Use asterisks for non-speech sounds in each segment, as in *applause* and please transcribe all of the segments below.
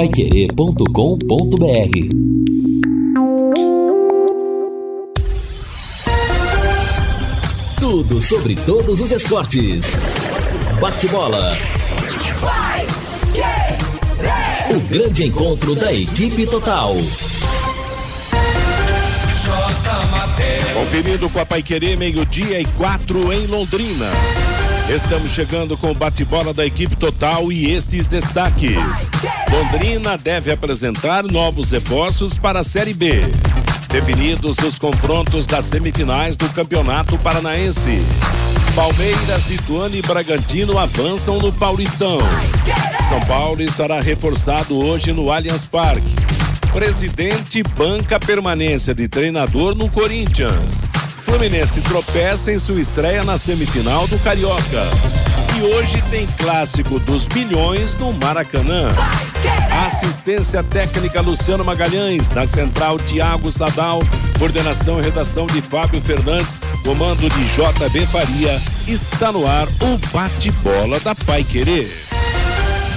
paiquerê.com.br Tudo sobre todos os esportes. Bate-bola. O grande encontro da equipe total. Conferindo com a Paiquerê, meio-dia e quatro em Londrina. Estamos chegando com o bate-bola da equipe total e estes destaques. Londrina deve apresentar novos reforços para a Série B. Definidos os confrontos das semifinais do Campeonato Paranaense. Palmeiras, Ituano e Bragantino avançam no Paulistão. São Paulo estará reforçado hoje no Allianz Parque. Presidente banca permanência de treinador no Corinthians. Fluminense tropeça em sua estreia na semifinal do Carioca. E hoje tem clássico dos bilhões no Maracanã. Assistência técnica Luciano Magalhães, na central Tiago Sadal, coordenação e redação de Fábio Fernandes, comando de JB Faria. Está no ar o bate-bola da Pai Querer.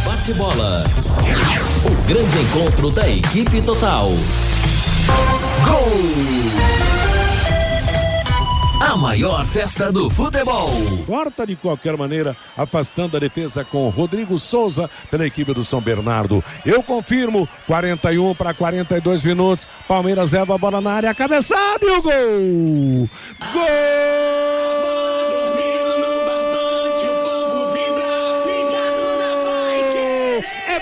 Bate-bola. O grande encontro da equipe total. Gol! A maior festa do futebol. Corta de qualquer maneira, afastando a defesa com Rodrigo Souza pela equipe do São Bernardo. Eu confirmo, 41 para 42 minutos. Palmeiras leva a bola na área, cabeçada e o gol! Gol!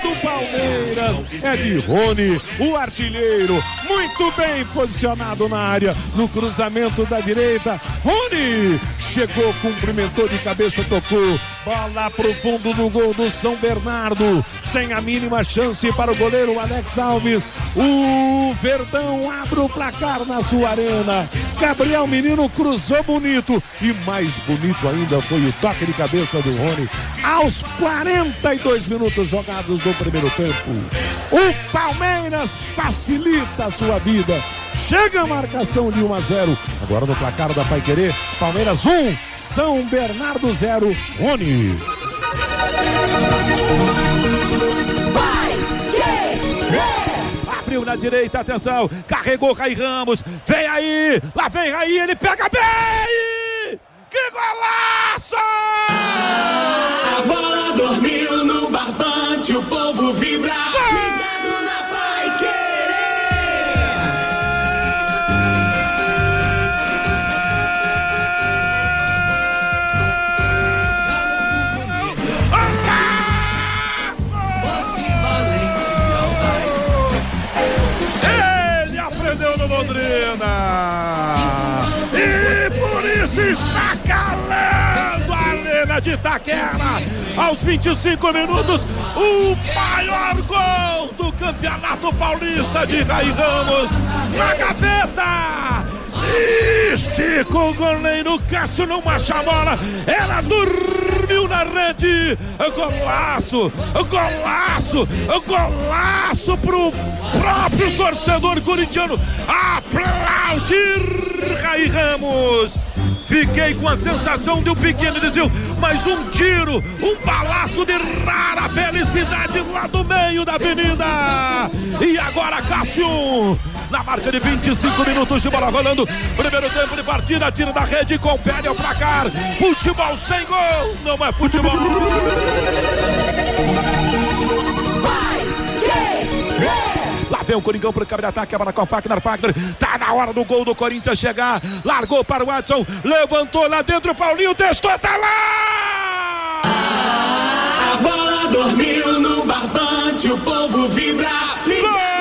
Do Palmeiras, é de Rony, o artilheiro, muito bem posicionado na área, no cruzamento da direita. Rony chegou, cumprimentou de cabeça, tocou. Bola pro fundo do gol do São Bernardo, sem a mínima chance para o goleiro Alex Alves. O Verdão abre o placar na sua arena. Gabriel Menino cruzou bonito e mais bonito ainda foi o toque de cabeça do Rony aos 42 minutos jogados do primeiro tempo. O Palmeiras facilita a sua vida. Chega a marcação de 1 a 0. Agora no placar da Pai Querer, Palmeiras 1, São Bernardo 0, Rony. Abriu na direita, atenção. Carregou Rai Ramos. Vem aí. Lá vem Rai, ele pega bem. Que golaço! A bola dormiu no barbante, o povo de Itaquera. Aos 25 minutos, o maior gol do Campeonato Paulista de Rai Ramos. Na gaveta. Estica o goleiro Cássio não acha a bola. Ela dormiu na rede. Golaço, golaço, golaço pro próprio torcedor corintiano. Aplaudir Rai Ramos. Fiquei com a sensação de um pequeno desvio, mas um tiro, um balaço de rara felicidade lá do meio da avenida. E agora Cássio, na marca de 25 minutos de bola rolando, primeiro tempo de partida, tira da rede, confere o placar. Futebol sem gol, não é futebol. Lá vem o Coringão para o câmera de ataque, a bola com o Fagner, Fagner, tá na hora do gol do Corinthians chegar, largou para o Watson, levantou lá dentro, Paulinho testou, tá lá! A bola dormiu no barbante, o povo vibra. Ligado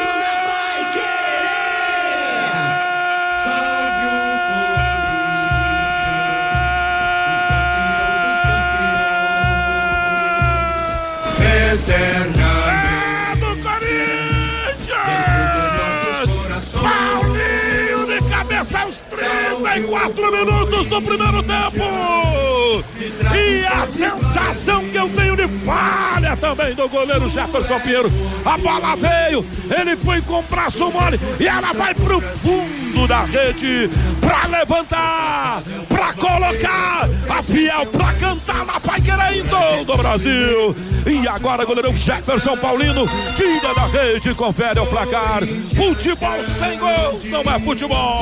34 minutos do primeiro tempo. E a sensação que eu tenho de falha também do goleiro Jefferson Pinheiro. A bola veio, ele foi com o braço mole e ela vai pro fundo da rede pra levantar, pra colocar a fiel pra cantar na Pai Querendo do Brasil. E agora goleiro Jefferson Paulino tira da rede, confere o placar. Futebol sem gol não é futebol.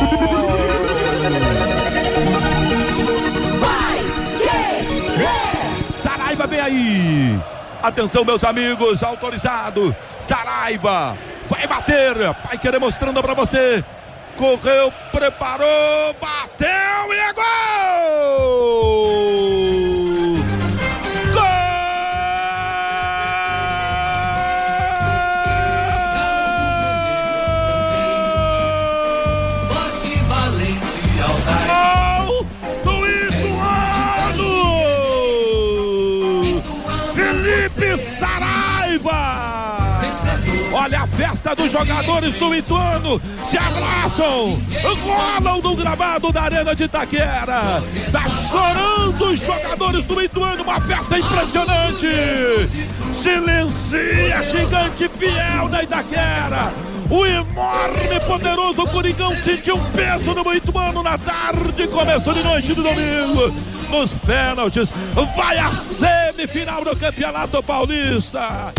Atenção, meus amigos, autorizado. Saraiva vai bater. Vai querer mostrando para você. Correu, preparou, bateu e é gol! Dos jogadores do Ituano se abraçam, rolam no gramado da Arena de Itaquera. Tá chorando os jogadores do Ituano, uma festa impressionante. Silencia gigante fiel na Itaquera. O enorme, poderoso Coringão sentiu um peso no Ituano na tarde, começo de noite do domingo. Nos pênaltis, vai a semifinal do Campeonato Paulista.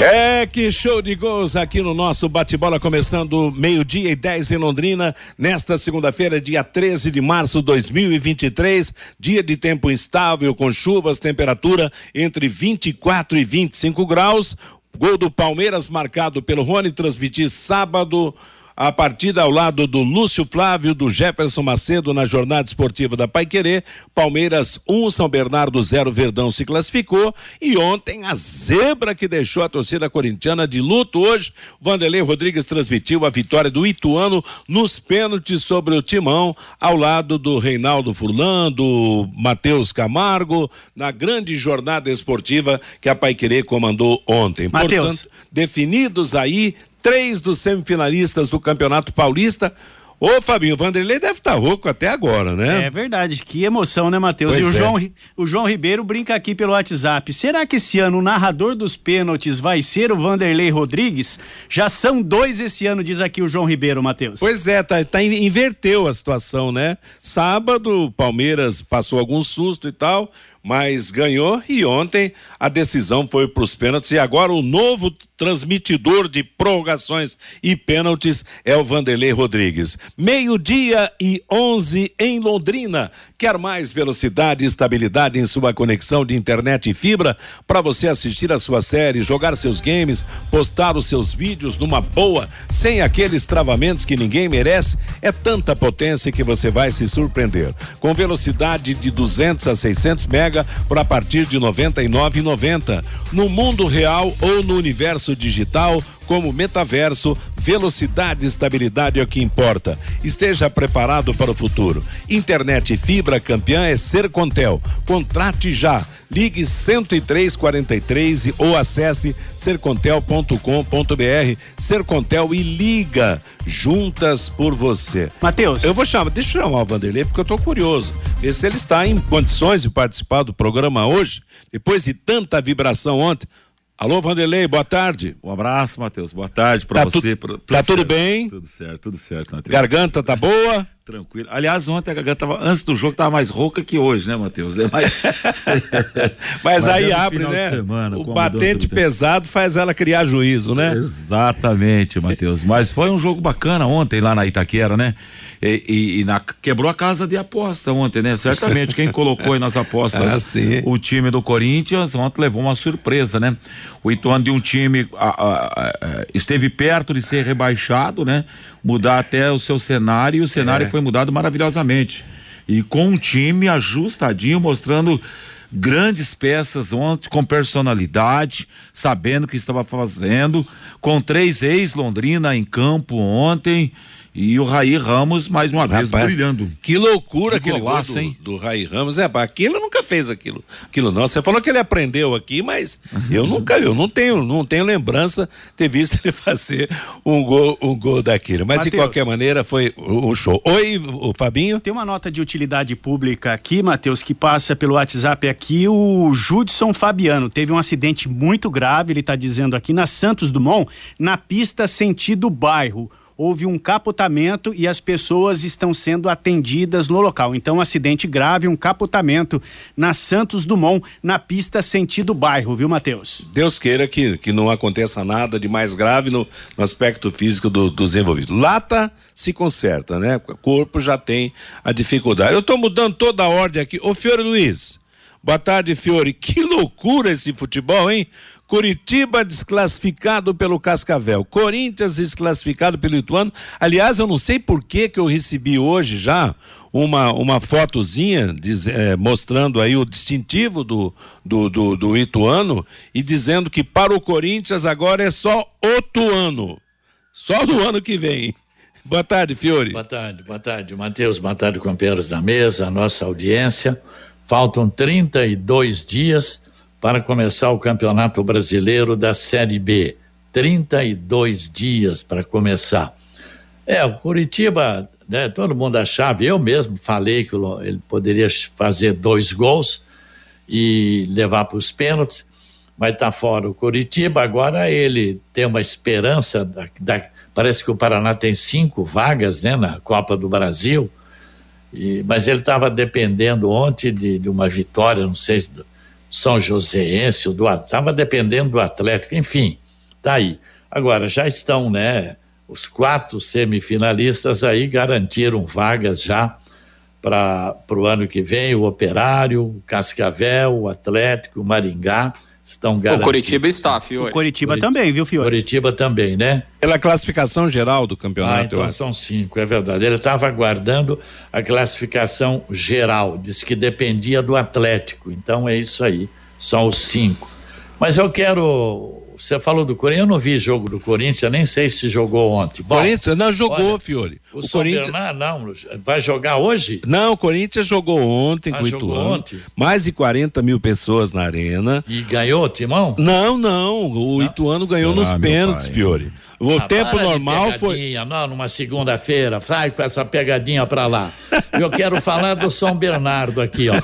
É, que show de gols aqui no nosso bate-bola, começando meio-dia e 10 em Londrina, nesta segunda-feira, dia 13 de março de 2023, dia de tempo instável, com chuvas, temperatura entre 24 e 25 graus. Gol do Palmeiras marcado pelo Rony, transmitir sábado. A partida ao lado do Lúcio Flávio, do Jefferson Macedo na jornada esportiva da Paiquerê. Palmeiras 1, um, São Bernardo 0, Verdão se classificou. E ontem a zebra que deixou a torcida corintiana de luto hoje. Vanderlei Rodrigues transmitiu a vitória do Ituano nos pênaltis sobre o Timão, ao lado do Reinaldo Furlan, do Matheus Camargo, na grande jornada esportiva que a Paiquerê comandou ontem. Mateus. Portanto, definidos aí três dos semifinalistas do Campeonato Paulista. Ô, Fabinho, o Vanderlei deve estar tá rouco até agora, né? É verdade, que emoção, né, Matheus? E o, é. João, o João Ribeiro brinca aqui pelo WhatsApp. Será que esse ano o narrador dos pênaltis vai ser o Vanderlei Rodrigues? Já são dois esse ano, diz aqui o João Ribeiro, Matheus. Pois é, tá, tá, inverteu a situação, né? Sábado, o Palmeiras passou algum susto e tal, mas ganhou e ontem a decisão foi para os pênaltis e agora o novo transmitidor de prorrogações e pênaltis é o Vanderlei Rodrigues. Meio-dia e 11 em Londrina. Quer mais velocidade e estabilidade em sua conexão de internet e fibra para você assistir a sua série, jogar seus games, postar os seus vídeos numa boa, sem aqueles travamentos que ninguém merece? É tanta potência que você vai se surpreender. Com velocidade de 200 a 600 mega por a partir de 99,90. No mundo real ou no universo digital, como metaverso, velocidade e estabilidade é o que importa. Esteja preparado para o futuro. Internet fibra campeã é Sercontel. Contrate já. Ligue 10343 e- ou acesse sercontel.com.br. Sercontel e liga juntas por você. Matheus. Eu vou chamar, deixa eu chamar o Vanderlei porque eu tô curioso. Ver se ele está em condições de participar do programa hoje, depois de tanta vibração ontem. Alô, Vanderlei, boa tarde. Um abraço, Matheus. Boa tarde pra Tá tu- você. pra- tá tudo certo. bem? Tudo certo, tudo certo, Matheus. Garganta tá boa? Tranquilo. Aliás, ontem a garganta tava, antes do jogo, tava mais rouca que hoje, né, Matheus? É mais... *laughs* Mas, aí é abre, né? semana, o batente pesado faz ela criar juízo, né? Exatamente, Matheus. Mas foi um jogo bacana ontem lá na Itaquera, né? E, e- e na- quebrou a casa de aposta ontem, né? Certamente quem colocou aí nas apostas *laughs* Ah, o time do Corinthians ontem levou uma surpresa, né? O Ituano de um time a- a- a- esteve perto de ser rebaixado, né? Mudar até o seu cenário e o cenário É. foi mudado maravilhosamente. E com um time ajustadinho, mostrando grandes peças ontem, com personalidade, sabendo o que estava fazendo, com três ex-Londrina em campo ontem. E o Raí Ramos, mais uma vez, Rapaz, brilhando. Que loucura Que aquele gol golaço, do, hein? do Raí Ramos. É, aquilo nunca fez aquilo. Aquilo não. Você falou que ele aprendeu aqui, mas eu *laughs* nunca, eu não tenho, não tenho lembrança de ter visto ele *laughs* fazer um gol, um gol daquele. Mas de Mateus. qualquer maneira foi o, o show. Oi, o Fabinho. Tem uma nota de utilidade pública aqui, Matheus, que passa pelo WhatsApp aqui. O Judson Fabiano teve um acidente muito grave, ele está dizendo aqui, na Santos Dumont, na pista sentido bairro. Houve um capotamento e as pessoas estão sendo atendidas no local. Então, um acidente grave, um capotamento na Santos Dumont, na pista sentido bairro, viu, Matheus? Deus queira que, que não aconteça nada de mais grave no, no aspecto físico do- dos envolvidos. Lata se conserta, né? O corpo já tem a dificuldade. Eu estou mudando toda a ordem aqui. Ô, Fiore Luiz. Boa tarde, Fiore. Que loucura esse futebol, hein? Curitiba desclassificado pelo Cascavel, Corinthians desclassificado pelo Ituano. Aliás, eu não sei por que que eu recebi hoje já uma, uma fotozinha diz- eh, mostrando aí o distintivo do, do, do, do Ituano e dizendo que para o Corinthians agora é só outro ano. Só no ano que vem. Boa tarde, Fiore. Boa tarde, boa tarde, Matheus, boa tarde, companheiros da mesa, a nossa audiência. Faltam 32 dias para começar o Campeonato Brasileiro da Série B. 32 dias para começar. É, o Curitiba, né, todo mundo achava, eu mesmo falei que ele poderia fazer dois gols e levar para os pênaltis, vai estar fora o Curitiba. Agora ele tem uma esperança, da, da- parece que o Paraná tem cinco vagas né, na Copa do Brasil, e- mas ele estava dependendo ontem de, de uma vitória, não sei se São Joséense, ou do estava dependendo do Atlético, enfim, tá aí. Agora já estão, né? Os quatro semifinalistas aí garantiram vagas já para o ano que vem, o Operário, o Cascavel, o Atlético, o Maringá estão O garantidos. Curitiba está, Fiore. O Coritiba também, viu, Fiore? Curitiba também, né? Pela classificação geral do Ah, campeonato, eu então acho. são cinco, é verdade. Ele estava aguardando a classificação geral, disse que dependia do Atlético. Então é isso aí, são os cinco. Mas eu quero. Você falou do Corinthians, eu não vi jogo do Corinthians, nem sei se jogou ontem. Bom, Corinthians não jogou, olha, Fiore. O, O São Corinthians Bernardo, não, vai jogar hoje? Não, o Corinthians jogou ontem Ah, com o jogou Ituano. ontem? Mais de 40 mil pessoas na arena. E ganhou, Timão? Não, não. O Ituano ganhou Será, nos pênaltis, pai? Fiore. O Ah, tempo para normal foi. Não, numa segunda-feira, vai com essa pegadinha pra lá. Eu quero falar do São Bernardo aqui, ó.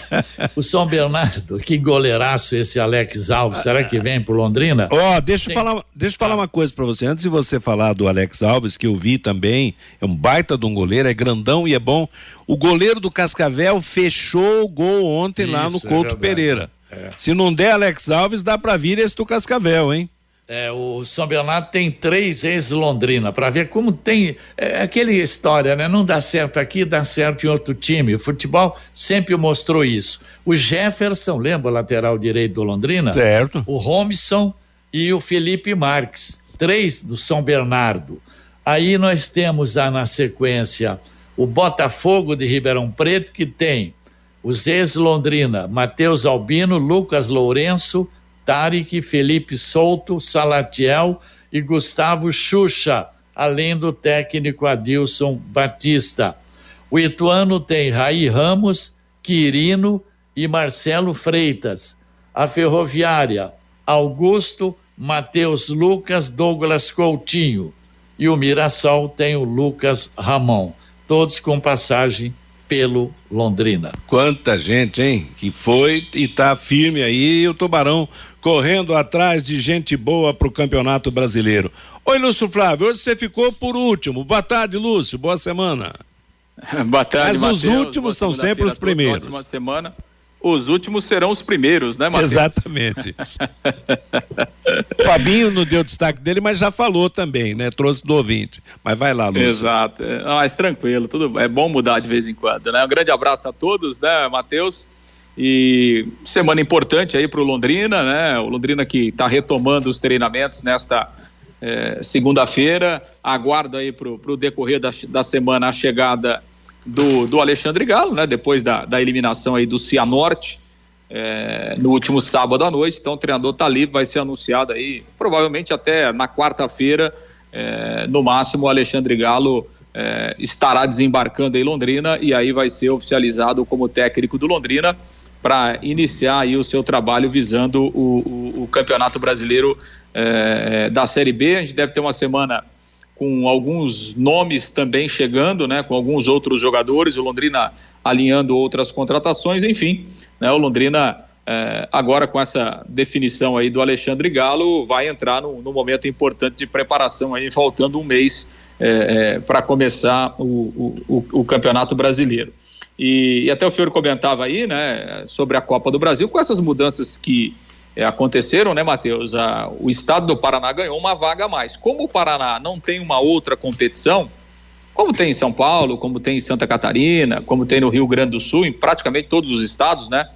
O São Bernardo, que goleiraço esse Alex Alves. Será que vem pro Londrina? Ó, deixa eu Tem- falar, deixa eu falar uma coisa pra você. Antes de você falar do Alex Alves, que eu vi também, é um baita de um goleiro, é grandão e é bom. O goleiro do Cascavel fechou o gol ontem lá no Isso, é Couto verdade. Pereira. É. Se não der Alex Alves, dá pra vir esse do Cascavel, hein? É, o São Bernardo tem três ex-Londrina, para ver como tem. É aquela história, né? Não dá certo aqui, dá certo em outro time. O futebol sempre mostrou isso. O Jefferson, lembra o lateral direito do Londrina? Certo. o Robson e o Felipe Marques, três do São Bernardo. Aí nós temos ah, na sequência o Botafogo de Ribeirão Preto, que tem os ex-Londrina, Matheus Albino, Lucas Lourenço, Tarek, Felipe Souto, Salatiel e Gustavo Xuxa, além do técnico Adilson Batista. O Ituano tem Raí Ramos, Quirino e Marcelo Freitas. A Ferroviária, Augusto, Matheus Lucas, Douglas Coutinho. E o Mirassol tem o Lucas Ramon. Todos com passagem pelo Londrina. Quanta gente, hein? Que foi e tá firme aí, e o Tubarão correndo atrás de gente boa pro Campeonato Brasileiro. Oi, Lúcio Flávio, hoje você ficou por último. Boa tarde, Lúcio, boa semana. Boa tarde, Mas os Mateus. últimos Boa são sempre os primeiros. Ótima semana. Os últimos serão os primeiros, né, Matheus? Exatamente. *laughs* Fabinho não deu destaque dele, mas já falou também, né? Trouxe do ouvinte. Mas vai lá, Lúcio. Exato. É, não, mas tranquilo, tudo é bom mudar de vez em quando, né? Um grande abraço a todos, né, Matheus? E semana importante aí para o Londrina, né? O Londrina que está retomando os treinamentos nesta eh, segunda-feira. Aguardo aí para o decorrer da, da semana a chegada do, do Alexandre Galo, né? Depois da, da eliminação aí do Cianorte eh, no último sábado à noite. Então o treinador está livre, vai ser anunciado aí, provavelmente até na quarta-feira. eh, no máximo, o Alexandre Galo é, estará desembarcando em Londrina e aí vai ser oficializado como técnico do Londrina para iniciar aí o seu trabalho visando o, o, o Campeonato Brasileiro é, da Série B. A gente deve ter uma semana com alguns nomes também chegando, né, com alguns outros jogadores, o Londrina alinhando outras contratações, enfim, né, o Londrina é, agora com essa definição aí do Alexandre Galo vai entrar no, no momento importante de preparação aí, faltando um mês é, é, para começar o, o, o, Campeonato Brasileiro. E, e, até o Fiore comentava aí, né, sobre a Copa do Brasil, com essas mudanças que aconteceram, né, Matheus? o estado do Paraná ganhou uma vaga a mais. Como o Paraná não tem uma outra competição, como tem em São Paulo, como tem em Santa Catarina, como tem no Rio Grande do Sul, em praticamente todos os estados, né?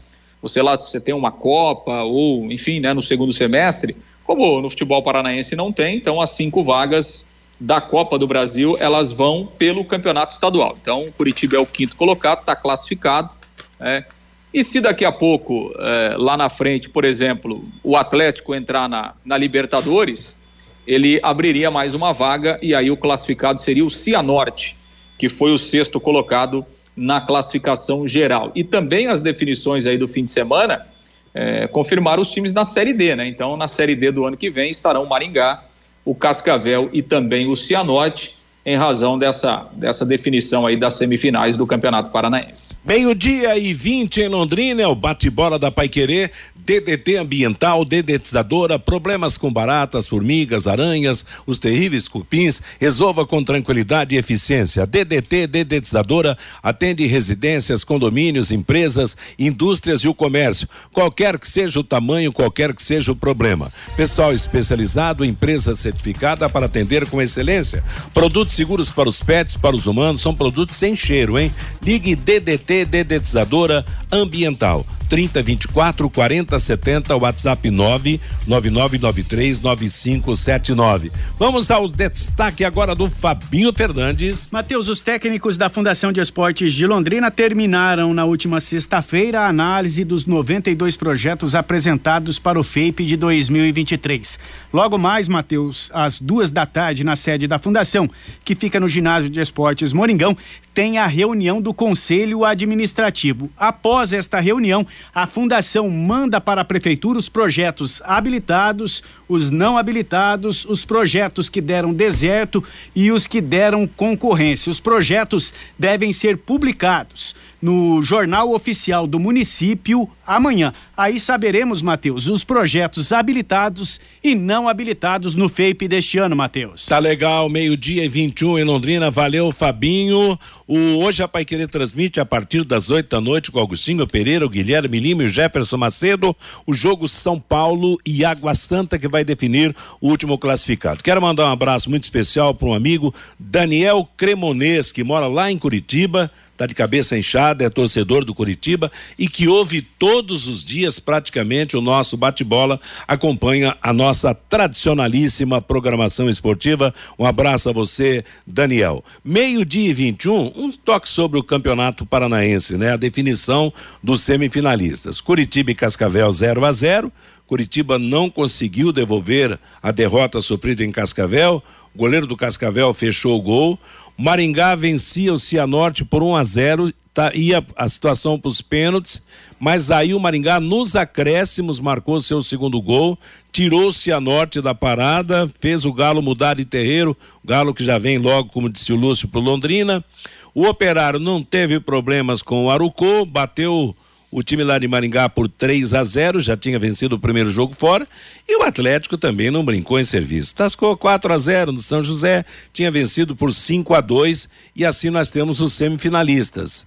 Você lá, você tem uma Copa, ou, enfim, né, no segundo semestre, como no futebol paranaense não tem, então as cinco vagas da Copa do Brasil, elas vão pelo campeonato estadual. Então, Curitiba é o quinto colocado, está classificado. Né? E se daqui a pouco, é, lá na frente, por exemplo, o Atlético entrar na, na Libertadores, ele abriria mais uma vaga e aí o classificado seria o Cianorte, que foi o sexto colocado na classificação geral. E também as definições aí do fim de semana é, confirmaram os times na Série D, né? Então, na Série D do ano que vem estarão Maringá, o Cascavel e também o Cianorte, em razão dessa, dessa definição aí das semifinais do Campeonato Paranaense. Meio-dia e 20 em Londrina, é o bate-bola da Paiquerê, DDT ambiental, dedetizadora, problemas com baratas, formigas, aranhas, os terríveis cupins, resolva com tranquilidade e eficiência. DDT dedetizadora atende residências, condomínios, empresas, indústrias e o comércio. Qualquer que seja o tamanho, qualquer que seja o problema. Pessoal especializado, empresa certificada para atender com excelência. Produtos seguros para os pets, para os humanos, são produtos sem cheiro, hein? Ligue DDT dedetizadora ambiental 30 24 40 70, WhatsApp 9 9993 9579. Vamos ao destaque agora do Fabinho Fernandes. Matheus, os técnicos da Fundação de Esportes de Londrina terminaram na última sexta-feira a análise dos 92 projetos apresentados para o FAPE de 2023. Logo mais, Matheus, às duas da tarde, na sede da Fundação, que fica no Ginásio de Esportes Moringão, tem a reunião do Conselho Administrativo. Após esta reunião, a fundação manda para a prefeitura os projetos habilitados, os não habilitados, os projetos que deram deserto e os que deram concorrência. Os projetos devem ser publicados no Jornal Oficial do Município amanhã. Aí saberemos, Matheus, os projetos habilitados e não habilitados no FEIP deste ano, Matheus. Tá legal, meio-dia e 21 em Londrina. Valeu, Fabinho. O Hoje a Pai Querer transmite a partir das 8 da noite com Augustinho Pereira, o Guilherme Lima e o Jefferson Macedo o jogo São Paulo e Água Santa que vai definir o último classificado. Quero mandar um abraço muito especial para um amigo, Daniel Cremonês, que mora lá em Curitiba está de cabeça inchada, é torcedor do Curitiba e que ouve todos os dias praticamente o nosso bate-bola, acompanha a nossa tradicionalíssima programação esportiva. Um abraço a você, Daniel. Meio-dia e 21, um toque sobre o Campeonato Paranaense, né? A definição dos semifinalistas. Curitiba e Cascavel 0 a 0. Curitiba não conseguiu devolver a derrota sofrida em Cascavel. O goleiro do Cascavel fechou o gol. Maringá vencia o Cianorte por 1 a 0, tá, ia a situação para os pênaltis, mas aí o Maringá nos acréscimos marcou seu segundo gol, tirou o Cianorte da parada, fez o Galo mudar de terreiro, o Galo que já vem logo, como disse o Lúcio, para Londrina. O Operário não teve problemas com o Arucô, bateu o time lá de Maringá por 3 a 0 já tinha vencido o primeiro jogo fora. E o Atlético também não brincou em serviço. Tascou 4 a 0 no São José, tinha vencido por 5 a 2 e assim nós temos os semifinalistas.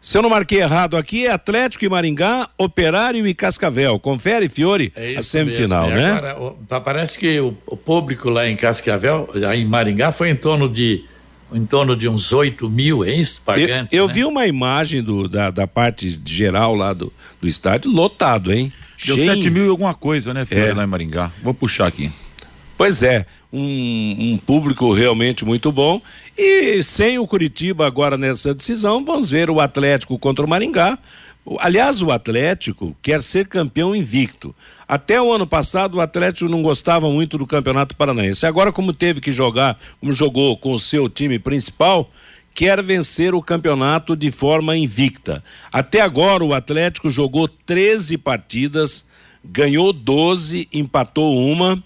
Se eu não marquei errado aqui, é Atlético e Maringá, Operário e Cascavel. Confere, Fiore, é a semifinal, mesmo. né? Agora, parece que o, o público lá em Cascavel, em Maringá, foi em torno de em torno de uns 8 mil, é isso? Pagantes, eu, eu né? vi uma imagem do, da, da parte geral lá do, do estádio lotado, hein? Deu Cheio. 7 mil e alguma coisa, né, Fiore, é. lá em Maringá. Vou puxar aqui. Pois é, um, um, público realmente muito bom. E sem o Curitiba agora nessa decisão, vamos ver o Atlético contra o Maringá Aliás, o Atlético quer ser campeão invicto. Até o ano passado, o Atlético não gostava muito do Campeonato Paranaense. Agora, como teve que jogar, como jogou com o seu time principal, quer vencer o campeonato de forma invicta. Até agora, o Atlético jogou 13 partidas, ganhou 12, empatou uma,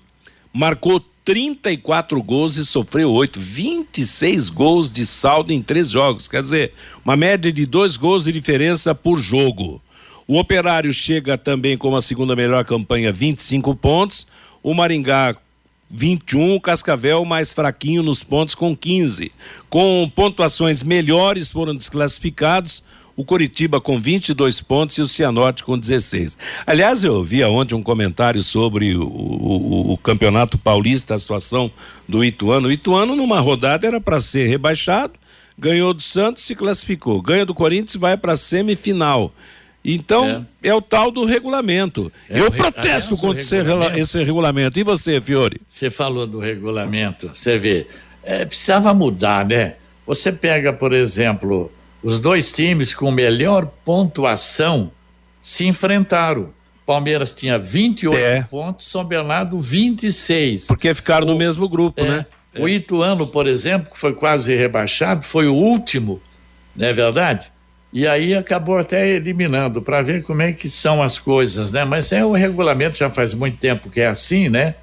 marcou 34 gols e sofreu 8. 26 gols de saldo em três jogos. Quer dizer, uma média de dois gols de diferença por jogo. O Operário chega também com a segunda melhor campanha, 25 pontos. O Maringá 21, o Cascavel mais fraquinho nos pontos com 15. Com pontuações melhores foram desclassificados o Coritiba com 22 pontos e o Cianorte com 16. Aliás, eu vi ontem um comentário sobre o, o- o Campeonato Paulista, a situação do Ituano. O Ituano, numa rodada, era para ser rebaixado, ganhou do Santos, se classificou. Ganha do Corinthians, vai para a semifinal. Então, é. o tal do regulamento. É, eu re- protesto o contra regulamento- esse regulamento. E você, Fiore? Você falou do regulamento, você vê, é, precisava mudar, né? Você pega, por exemplo, os dois times com melhor pontuação se enfrentaram. Palmeiras tinha 28 É. pontos, São Bernardo 26. Porque ficaram no mesmo grupo, É, né? O Ituano, por exemplo, que foi quase rebaixado, foi o último, não é verdade? E aí acabou até eliminando, para ver como é que são as coisas, né? Mas é o regulamento já faz muito tempo que é assim, né?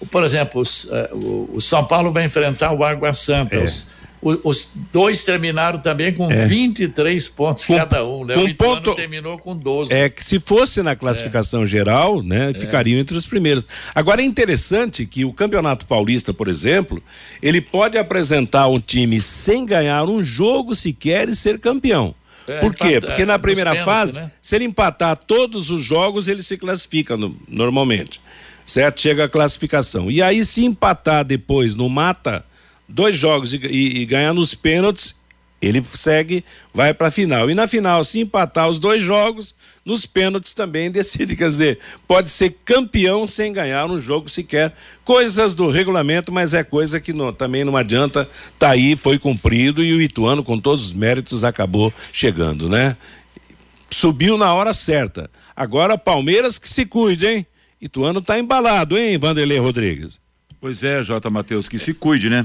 O- Por exemplo, os, eh, o, o São Paulo vai enfrentar o Água Santa. É. Os, o- os dois terminaram também com É. 23 pontos Com- cada um, né? com o Ituano ponto- terminou com 12. É que se fosse na classificação geral, né, ficariam entre os primeiros. Agora é interessante que o Campeonato Paulista, por exemplo, ele pode apresentar um time sem ganhar um jogo sequer e ser campeão. É, Por quê? empata- Porque na nos primeira pênaltis, fase, né? se ele empatar todos os jogos, ele se classifica no- normalmente. Certo? Chega a classificação. E aí, se empatar depois no mata, dois jogos e, e- e ganhar nos pênaltis, ele segue, vai para a final. E na final, se empatar os dois jogos, nos pênaltis também *laughs* decide. Quer dizer, pode ser campeão sem ganhar um jogo sequer. Coisas do regulamento, mas é coisa que não- também não adianta. Tá aí, foi cumprido e o Ituano, com todos os méritos, acabou chegando, né? Subiu na hora certa. Agora, Palmeiras que se cuide, hein? Ituano tá embalado, hein, Vanderlei Rodrigues? Pois é, Jota Matheus, que se cuide, né?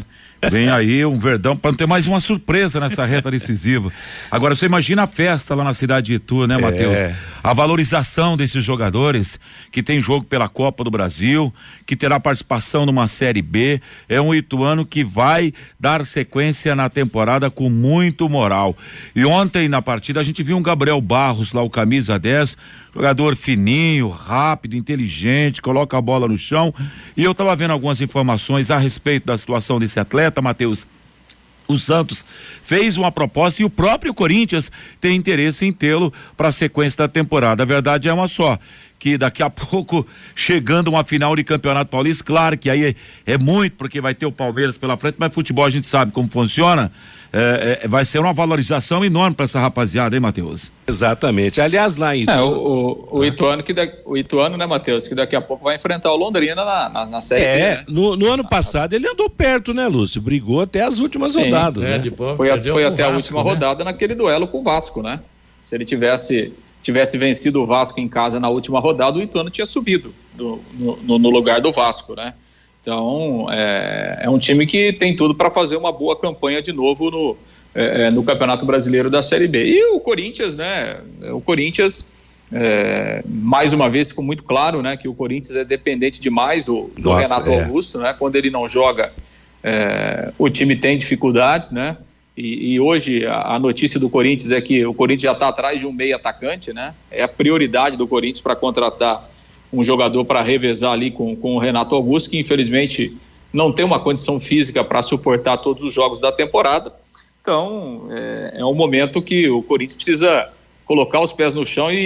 Vem aí um verdão para não ter mais uma surpresa nessa reta decisiva. Agora, você imagina a festa lá na cidade de Itu, né, Matheus? A valorização desses jogadores que tem jogo pela Copa do Brasil, que terá participação numa Série B. É um ituano que vai dar sequência na temporada com muito moral. E ontem na partida a gente viu um Gabriel Barros lá, o camisa 10, jogador fininho, rápido, inteligente, coloca a bola no chão. E eu tava vendo algumas informações a respeito da situação desse atleta, Matheus. O Santos fez uma proposta e o próprio Corinthians tem interesse em tê-lo para a sequência da temporada. A verdade é uma só, que daqui a *laughs* pouco, chegando uma final de Campeonato Paulista, claro que aí é, é muito, porque vai ter o Palmeiras pela frente, mas futebol a gente sabe como funciona. é, é, vai ser uma valorização enorme para essa rapaziada, hein, Matheus? Exatamente. Aliás, lá em É, o, o, o Ituano, que da, o Ituano, né, Matheus, que daqui a pouco vai enfrentar o Londrina na, na, na Série B, É, né? no, no ano passado ele andou perto, né, Lúcio? Brigou até as últimas Sim, rodadas, é, né? depois Foi, a- foi até a Vasco, última né? rodada naquele duelo com o Vasco, né? Se ele tivesse, tivesse vencido o Vasco em casa na última rodada, o Ituano tinha subido do- no, no- lugar do Vasco, né? Então, é, é um time que tem tudo para fazer uma boa campanha de novo no, é, é, no Campeonato Brasileiro da Série B. E o Corinthians, né? O Corinthians, é, mais uma vez, ficou muito claro, né? Que o Corinthians é dependente demais do, do Nossa, Renato é. Augusto, né? Quando ele não joga, é, o time tem dificuldades, né? E, e hoje a, notícia do Corinthians é que o Corinthians já está atrás de um meio atacante, né? É a prioridade do Corinthians para contratar um jogador para revezar ali com, com o Renato Augusto, que infelizmente não tem uma condição física para suportar todos os jogos da temporada. Então é, é um momento que o Corinthians precisa colocar os pés no chão e,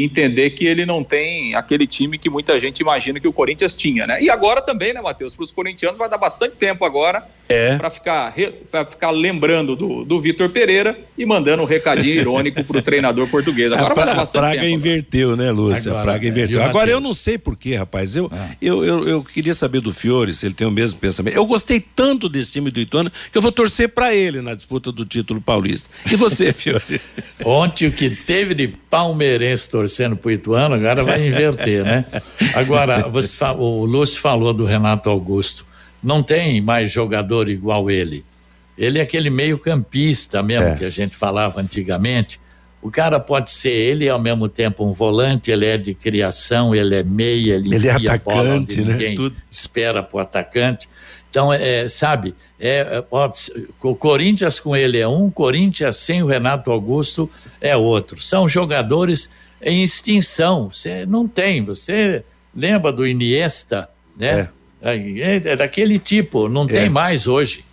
e entender que ele não tem aquele time que muita gente imagina que o Corinthians tinha, né? E agora também, né, Matheus? Para os corintianos vai dar bastante tempo agora É. para ficar, pra ficar lembrando do, do Vitor Pereira e mandando um recadinho *laughs* irônico para o treinador português. Agora a, vai dar a bastante praga tempo. inverteu, né, Lúcia? Agora, a praga é, inverteu. Agora eu não sei porquê, rapaz. Eu, Ah. eu, eu, eu queria saber do Fiore se ele tem o mesmo pensamento. Eu gostei tanto desse time do Ituano que eu vou torcer para ele na disputa do título paulista. E você, *laughs* Fiore? Ontem o que teve de palmeirense torcendo pro Ituano, agora vai inverter, né? Agora, você, o Lúcio falou do Renato Augusto. Não tem mais jogador igual ele. Ele é aquele meio-campista mesmo é. que a gente falava antigamente. O cara pode ser ele ao mesmo tempo um volante, ele é de criação, ele é meia, ele, ele é atacante, né? Tudo... espera pro atacante. Então, é, sabe, é, é, ó, o Corinthians com ele é um, Corinthians sem o Renato Augusto é outro. São jogadores em extinção. Você não tem, você lembra do Iniesta, né? É, é, é daquele tipo, não tem é. mais hoje.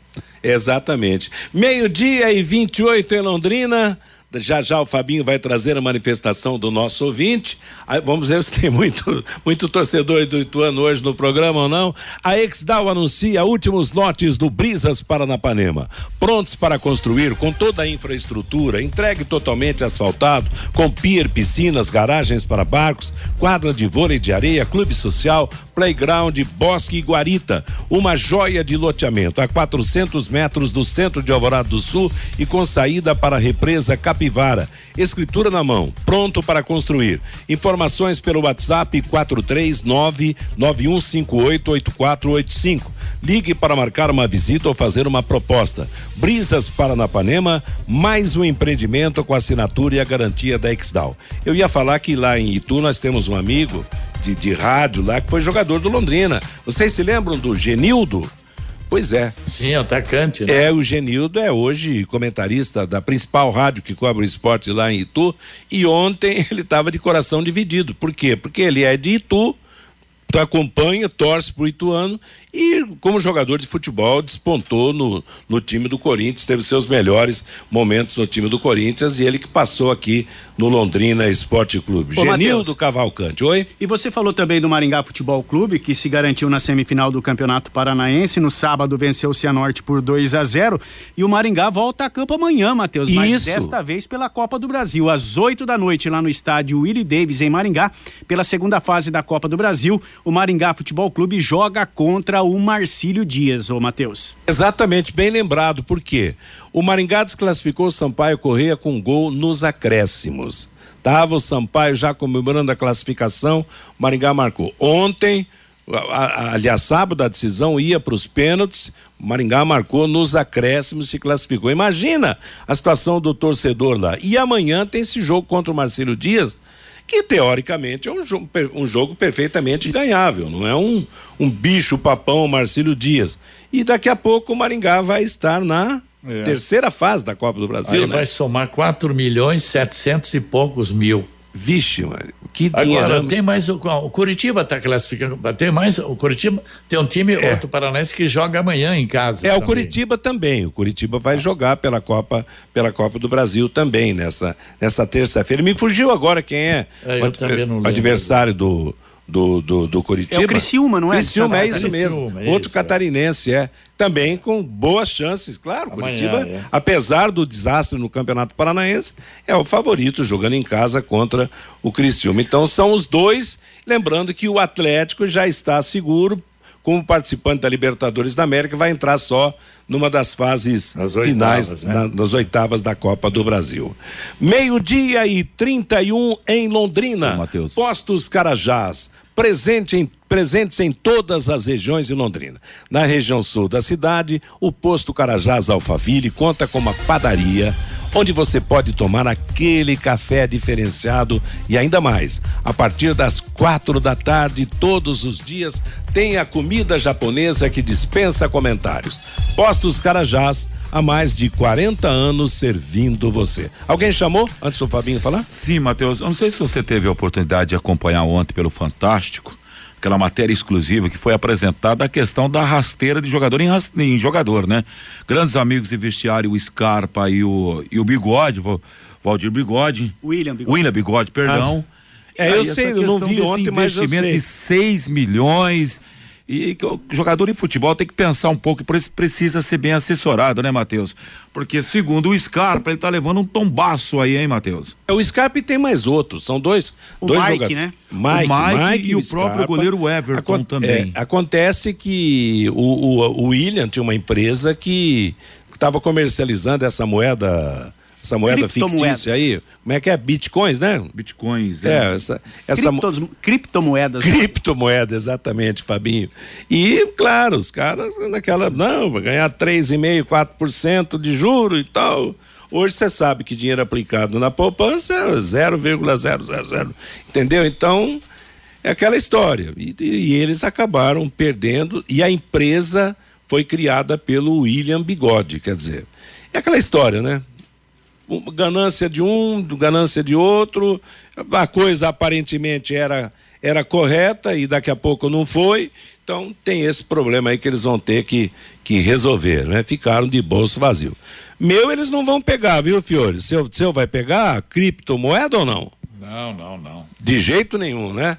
Exatamente. Meio-dia e 28 em Londrina. Já já o Fabinho vai trazer a manifestação do nosso ouvinte. Vamos ver se tem muito, muito torcedor do Ituano hoje no programa ou não. A Exdal anuncia últimos lotes do Brisas Paranapanema. Prontos para construir com toda a infraestrutura, entregue totalmente asfaltado, com pier, piscinas, garagens para barcos, quadra de vôlei de areia, clube social, playground, bosque e guarita. Uma joia de loteamento a 400 metros do centro de Alvorada do Sul e com saída para a represa Capitão Capivara. Escritura na mão, pronto para construir. Informações pelo WhatsApp 439 91588485. Ligue para marcar uma visita ou fazer uma proposta. Brisas Paranapanema, mais um empreendimento com assinatura e a garantia da Exdal. Eu ia falar que lá em Itu nós temos um amigo de, de rádio lá que foi jogador do Londrina. Vocês se lembram do Genildo? Pois é. Sim, atacante. Né? É, o Genildo é hoje comentarista da principal rádio que cobre o esporte lá em Itu. E ontem *laughs* ele estava de coração dividido. Por quê? Porque ele é de Itu, acompanha, torce pro Ituano e como jogador de futebol despontou no, no time do Corinthians, teve seus melhores momentos no time do Corinthians e ele que passou aqui no Londrina Esporte Clube. Ô, Genildo Cavalcante, oi? E você falou também do Maringá Futebol Clube, que se garantiu na semifinal do Campeonato Paranaense, no sábado venceu o Cianorte por 2 a 0 e o Maringá volta a campo amanhã, Matheus, mas desta vez pela Copa do Brasil, às 8 da noite lá no estádio Willie Davis em Maringá, pela segunda fase da Copa do Brasil, o Maringá Futebol Clube joga contra o Marcílio Dias, ô Matheus. Exatamente, bem lembrado, por quê? O Maringá desclassificou o Sampaio Correia com gol nos acréscimos. Tava o Sampaio já comemorando a classificação, o Maringá marcou. Ontem, aliás, sábado a decisão ia para os pênaltis, o Maringá marcou nos acréscimos e se classificou. Imagina a situação do torcedor lá. E amanhã tem esse jogo contra o Marcelo Dias, que teoricamente é um jogo, um jogo perfeitamente ganhável, não é um, um bicho papão Marcílio Dias. E daqui a pouco o Maringá vai estar na é. terceira fase da Copa do Brasil. Aí né? vai somar 4 milhões 700 e poucos mil. Vixe, mano, que dinheiro. Agora, tem mais o, o Curitiba está classificando, tem mais o Curitiba, tem um time, é. outro paranaense que joga amanhã em casa. É, também. o Curitiba também, o Curitiba vai jogar pela Copa, pela Copa do Brasil também nessa, nessa terça-feira. Me fugiu agora quem é, é o, o adversário do do, do, do Curitiba. É o Criciúma, não é? Criciúma, é isso mesmo. É Outro isso, catarinense, é. Também com boas chances, claro. Amanhã, Curitiba, é. apesar do desastre no Campeonato Paranaense, é o favorito jogando em casa contra o Criciúma. Então são os dois. Lembrando que o Atlético já está seguro como participante da Libertadores da América, vai entrar só numa das fases finais, né? na, nas oitavas da Copa do Brasil. Meio-dia e 31 em Londrina. Ô, Postos Carajás. Presente em, presentes em todas as regiões de Londrina. Na região sul da cidade, o posto Carajás Alfaville conta com uma padaria onde você pode tomar aquele café diferenciado e ainda mais. A partir das quatro da tarde, todos os dias, tem a comida japonesa que dispensa comentários. Postos Carajás, há mais de 40 anos servindo você. Alguém chamou antes do Fabinho falar? Sim, Matheus. Eu não sei se você teve a oportunidade de acompanhar ontem pelo Fantástico aquela matéria exclusiva que foi apresentada a questão da rasteira de jogador em, em jogador, né? Grandes amigos de vestiário, o Scarpa e o, e o Bigode, Valdir Bigode. William Bigode. William Bigode, perdão. Ah, é, eu sei, eu não vi ontem, mas eu sei. de 6 milhões e o jogador de futebol tem que pensar um pouco, por isso precisa ser bem assessorado, né, Matheus? Porque segundo o Scarpa, ele tá levando um tombaço aí, hein, Matheus? É, o Scarpa e tem mais outros, são dois, o dois Mike, jogadores. né? Mike, o Mike, Mike e o, próprio goleiro Everton também. É, acontece que o, o, o William tinha uma empresa que estava comercializando essa moeda essa moeda fictícia aí. Como é que é? Bitcoins, né? Bitcoins, É, essa, essa mo- Criptos- criptomoedas. criptomoeda, exatamente, Fabinho. E, claro, os caras naquela, não, vai ganhar 3,5%, 4% de juro e tal. Hoje você sabe que dinheiro aplicado na poupança é 0,000, entendeu? Então, é aquela história. E, e eles acabaram perdendo e a empresa foi criada pelo William Bigode, quer dizer, é aquela história, né? Ganância de um, ganância de outro, a coisa aparentemente era, era correta e daqui a pouco não foi, então tem esse problema aí que eles vão ter que, que resolver, né? Ficaram de bolso vazio. Meu eles não vão pegar, viu, Fiore? Seu, seu vai pegar criptomoeda ou não? Não, não, não. De jeito nenhum, né?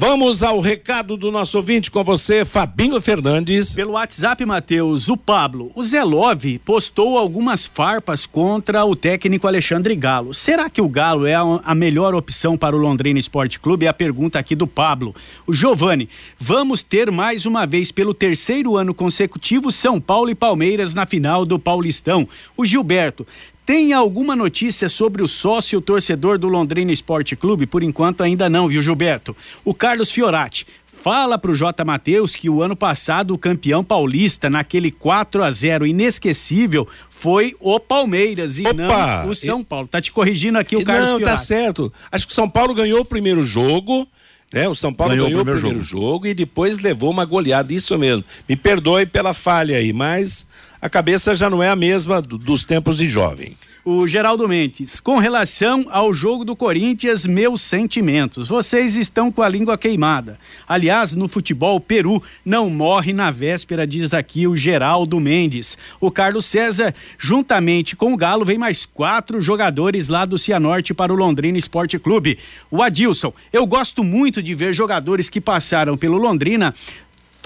Vamos ao recado do nosso ouvinte com você, Fabinho Fernandes. Pelo WhatsApp, Matheus, o Pablo, o Zelov postou algumas farpas contra o técnico Alexandre Galo. Será que o Galo é a, a melhor opção para o Londrina Esporte Clube? É a pergunta aqui do Pablo. O Giovani, vamos ter mais uma vez pelo terceiro ano consecutivo São Paulo e Palmeiras na final do Paulistão. O Gilberto, tem alguma notícia sobre o sócio torcedor do Londrina Esporte Clube? Por enquanto ainda não, viu, Gilberto? O Carlos Fiorati. Fala pro J. Matheus que o ano passado o campeão paulista, naquele 4 a 0 inesquecível, foi o Palmeiras e Opa! não o São Paulo. Tá te corrigindo aqui o Carlos Não, tá certo. Acho que São Paulo ganhou o primeiro jogo, né? O São Paulo ganhou, Ganhou o o primeiro, primeiro jogo. e depois levou uma goleada, isso mesmo. Me perdoe pela falha aí, mas a cabeça já não é a mesma do- dos tempos de jovem. O Geraldo Mendes, com relação ao jogo do Corinthians, meus sentimentos. Vocês estão com a língua queimada. Aliás, no futebol, Peru não morre na véspera, diz aqui o Geraldo Mendes. O Carlos César, juntamente com o Galo, vem mais quatro jogadores lá do Cianorte para o Londrina Esporte Clube. O Adilson, eu gosto muito de ver jogadores que passaram pelo Londrina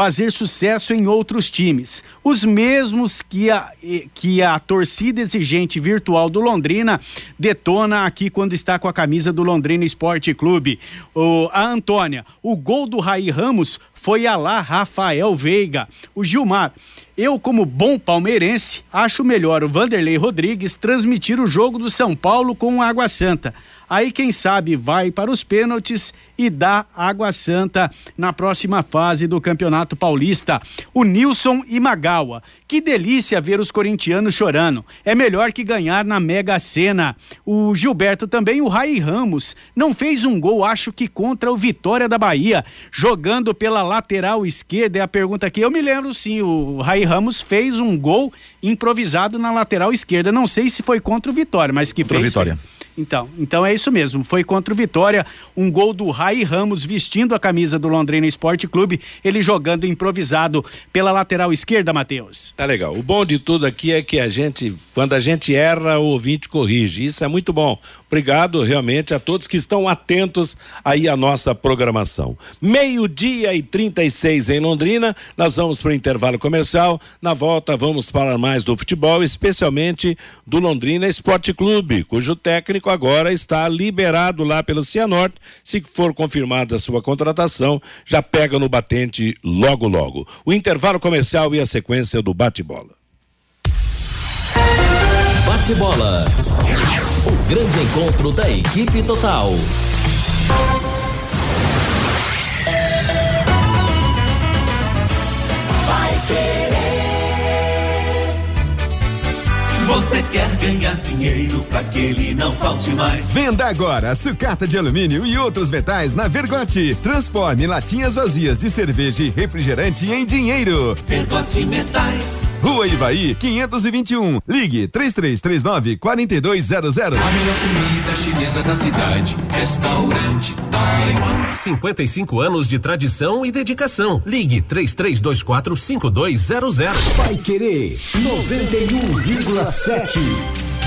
fazer sucesso em outros times. Os mesmos que a, que a torcida exigente virtual do Londrina detona aqui quando está com a camisa do Londrina Esporte Clube. O, a Antônia, o gol do Raí Ramos foi a lá Rafael Veiga. O Gilmar, eu como bom palmeirense, acho melhor o Vanderlei Rodrigues transmitir o jogo do São Paulo com o Água Santa. Aí, quem sabe, vai para os pênaltis e dá Água Santa na próxima fase do Campeonato Paulista. O Nilson e Magawa. Que delícia ver os corintianos chorando. É melhor que ganhar na Mega Sena. O Gilberto também, o Rai Ramos, não fez um gol, acho que contra o Vitória da Bahia, jogando pela lateral esquerda. É a pergunta aqui. Eu me lembro sim, o Rai Ramos fez um gol improvisado na lateral esquerda. Não sei se foi contra o Vitória, mas que Contra fez. Vitória. Então, então é isso mesmo. Foi contra o Vitória, um gol do Rai Ramos vestindo a camisa do Londrina Esporte Clube, ele jogando improvisado pela lateral esquerda, Matheus. Tá legal. O bom de tudo aqui é que a gente, quando a gente erra, o ouvinte corrige. Isso é muito bom. Obrigado realmente a todos que estão atentos aí à nossa programação. Meio-dia e 36 em Londrina. Nós vamos para o intervalo comercial. Na volta, vamos falar mais do futebol, especialmente do Londrina Esporte Clube, cujo técnico agora está liberado lá pelo Cianorte. Se for confirmada a sua contratação, já pega no batente logo logo. O intervalo comercial e a sequência do bate-bola. Bate-bola. Grande encontro da equipe total. Você quer ganhar dinheiro pra que ele não falte mais? Venda agora sucata de alumínio e outros metais na Vergote. Transforme latinhas vazias de cerveja e refrigerante em dinheiro. Vergote Metais. Rua Ivaí, 521. Ligue 3339 4200. A melhor comida chinesa da cidade. Restaurante Taiwan. 55 anos de tradição e dedicação. Ligue 3324 5200. Vai querer 91,7.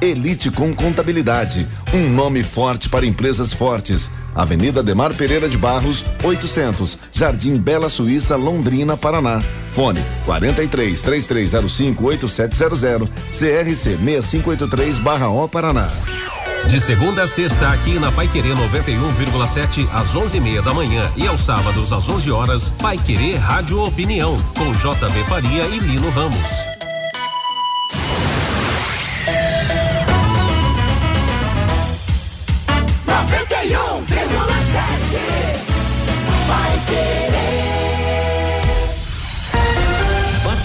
Elite com Contabilidade, um nome forte para empresas fortes. Avenida Demar Pereira de Barros, 800, Jardim Bela Suíça, Londrina, Paraná. Fone 43 3305 8700, CRC 6583/O Paraná. De segunda a sexta, aqui na Pai Querer 91,7 às 11:30 da manhã e aos sábados às 11 horas, Pai Querer Rádio Opinião com JB Faria e Lino Ramos.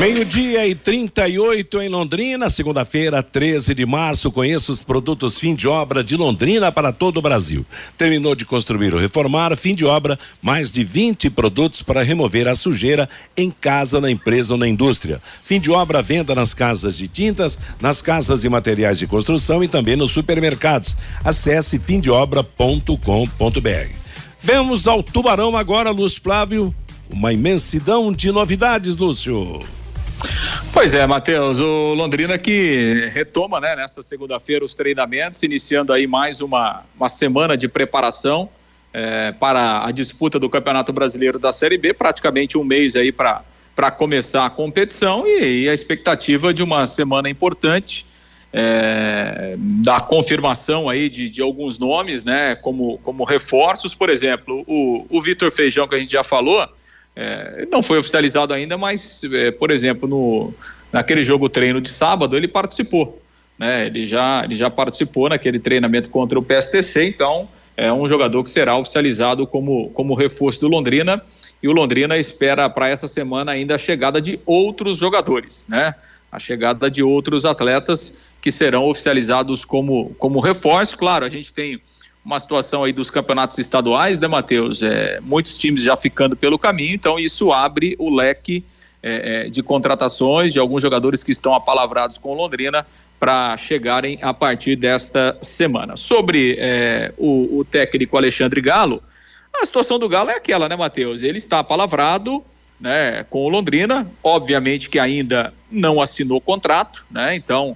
Meio-dia e 38 em Londrina, segunda-feira, 13 de março. Conheça os produtos fim de obra de Londrina para todo o Brasil. Terminou de construir ou reformar, fim de obra, mais de 20 produtos para remover a sujeira em casa, na empresa ou na indústria. Fim de obra, venda nas casas de tintas, nas casas e materiais de construção e também nos supermercados. Acesse fimdeobra.com.br. Vemos ao Tubarão agora, Luz Flávio uma imensidão de novidades, Lúcio. Pois é, Matheus, o Londrina que retoma, né, nessa segunda-feira os treinamentos, iniciando aí mais uma, uma semana de preparação é, para a disputa do Campeonato Brasileiro da Série B, praticamente um mês aí para para começar a competição e, e, a expectativa de uma semana importante é, da confirmação aí de, de alguns nomes, né, como, como reforços, por exemplo, o, o Vitor Feijão que a gente já falou, é, não foi oficializado ainda, mas, é, por exemplo, no, naquele jogo treino de sábado, ele participou. Né? Ele, já, ele já participou naquele treinamento contra o PSTC, então é um jogador que será oficializado como, como reforço do Londrina. E o Londrina espera para essa semana ainda a chegada de outros jogadores, né? A chegada de outros atletas que serão oficializados como, como reforço. Claro, a gente tem uma situação aí dos campeonatos estaduais, né, Matheus? É, muitos times já ficando pelo caminho, então isso abre o leque é, é, de contratações de alguns jogadores que estão apalavrados com Londrina para chegarem a partir desta semana. Sobre é, o, o, técnico Alexandre Galo, a situação do Galo é aquela, né, Matheus? Ele está apalavrado né, com o Londrina, obviamente que ainda não assinou contrato, né? Então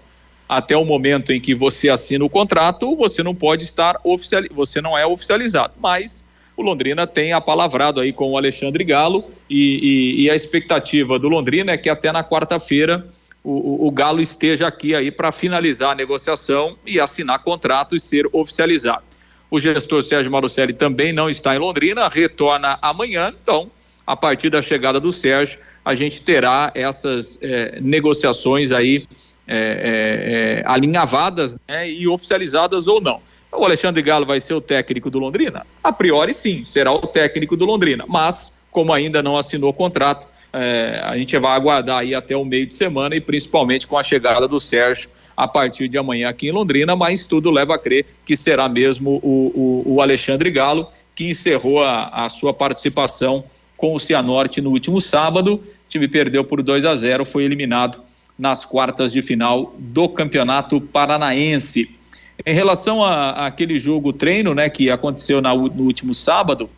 até o momento em que você assina o contrato, você não pode estar oficial, você não é oficializado. Mas o Londrina tem apalavrado aí com o Alexandre Galo e, e, e a expectativa do Londrina é que até na quarta-feira o, o, Galo esteja aqui aí para finalizar a negociação e assinar contrato e ser oficializado. O gestor Sérgio Marucelli também não está em Londrina, retorna amanhã, então, a partir da chegada do Sérgio, a gente terá essas eh, negociações aí é, é, é, alinhavadas né, e oficializadas ou não. O Alexandre Galo vai ser o técnico do Londrina? A priori, sim, será o técnico do Londrina, mas como ainda não assinou o contrato, é, a gente vai aguardar aí até o meio de semana e principalmente com a chegada do Sérgio a partir de amanhã aqui em Londrina, mas tudo leva a crer que será mesmo o, o, o Alexandre Galo que encerrou a, a, sua participação com o Cianorte no último sábado. O time perdeu por 2 a 0, foi eliminado nas quartas de final do Campeonato Paranaense. Em relação a, aquele jogo treino, né, que aconteceu na, no último sábado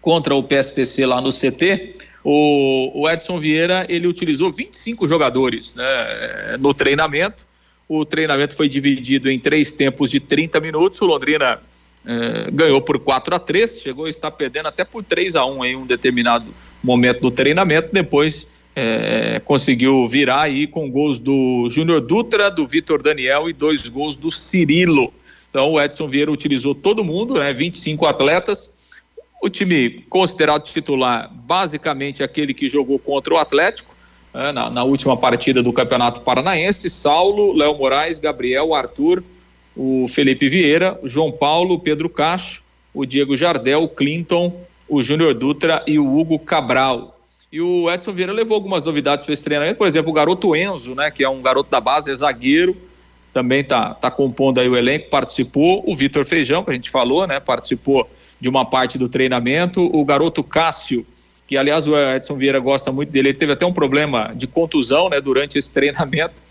contra o PSTC lá no CT, o, o Edson Vieira ele utilizou 25 jogadores né, no treinamento. O treinamento foi dividido em três tempos de 30 minutos. O Londrina eh, ganhou por 4 a 3 chegou a estar perdendo até por 3 a 1 em um determinado momento do treinamento. Depois é, conseguiu virar aí com gols do Júnior Dutra, do Vitor Daniel e dois gols do Cirilo. Então o Edson Vieira utilizou todo mundo, né, 25 atletas. O time considerado titular, basicamente aquele que jogou contra o Atlético, né, na, na, última partida do Campeonato Paranaense, Saulo, Léo Moraes, Gabriel, Arthur, o Felipe Vieira, João Paulo, Pedro Cacho, o Diego Jardel, o Clinton, o Júnior Dutra e o Hugo Cabral. E o Edson Vieira levou algumas novidades para esse treinamento, por exemplo, o garoto Enzo, né, que é um garoto da base, é zagueiro, também tá, tá compondo aí o elenco, participou. O Vitor Feijão, que a gente falou, né, participou de uma parte do treinamento. O garoto Cássio, que aliás o Edson Vieira gosta muito dele, ele teve até um problema de contusão, né, durante esse treinamento.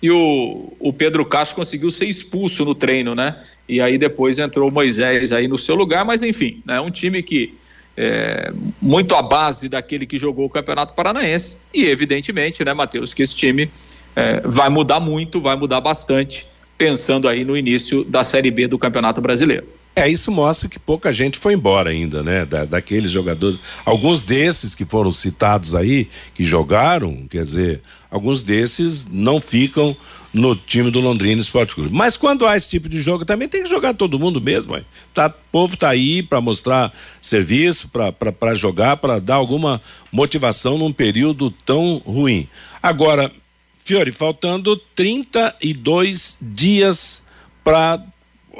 E o, o Pedro Castro conseguiu ser expulso no treino, né? E aí depois entrou o Moisés aí no seu lugar, mas enfim, é né, um time que é, muito à base daquele que jogou o Campeonato Paranaense. E, evidentemente, né, Matheus, que esse time é, vai mudar muito, vai mudar bastante, pensando aí no início da Série B do Campeonato Brasileiro. É, isso mostra que pouca gente foi embora ainda, né? Da, daqueles jogadores. Alguns desses que foram citados aí, que jogaram, quer dizer, alguns desses não ficam no time do Londrina Esporte Clube. Mas quando há esse tipo de jogo, também tem que jogar todo mundo mesmo. Tá, o povo tá aí para mostrar serviço, para jogar, para dar alguma motivação num período tão ruim. Agora, Fiore, faltando 32 dias para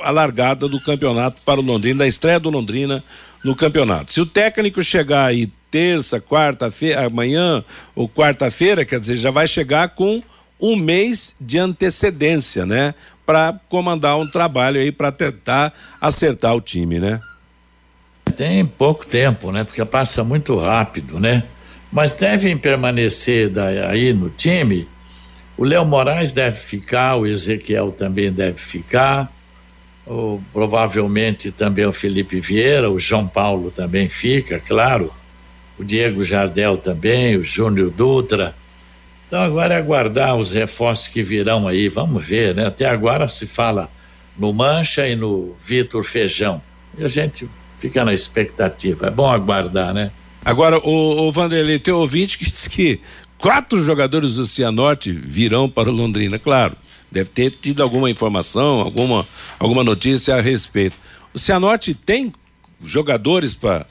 a largada do campeonato para o Londrina, da estreia do Londrina no campeonato. Se o técnico chegar aí terça, quarta-feira, amanhã ou quarta-feira, quer dizer, já vai chegar com um mês de antecedência, né? Para comandar um trabalho aí para tentar acertar o time, né? Tem pouco tempo, né? Porque passa muito rápido, né? Mas devem permanecer aí no time. O Léo Moraes deve ficar, o Ezequiel também deve ficar, o, provavelmente também o Felipe Vieira, o João Paulo também fica, claro, o Diego Jardel também, o Júnior Dutra. Então agora é aguardar os reforços que virão aí, vamos ver, né? Até agora se fala no Mancha e no Vitor Feijão. E a gente fica na expectativa. É bom aguardar, né? Agora, o, o Vanderlei, tem ouvinte que diz que quatro jogadores do Cianorte virão para o Londrina, claro. Deve ter tido alguma informação, alguma, alguma notícia a respeito. O Cianorte tem jogadores para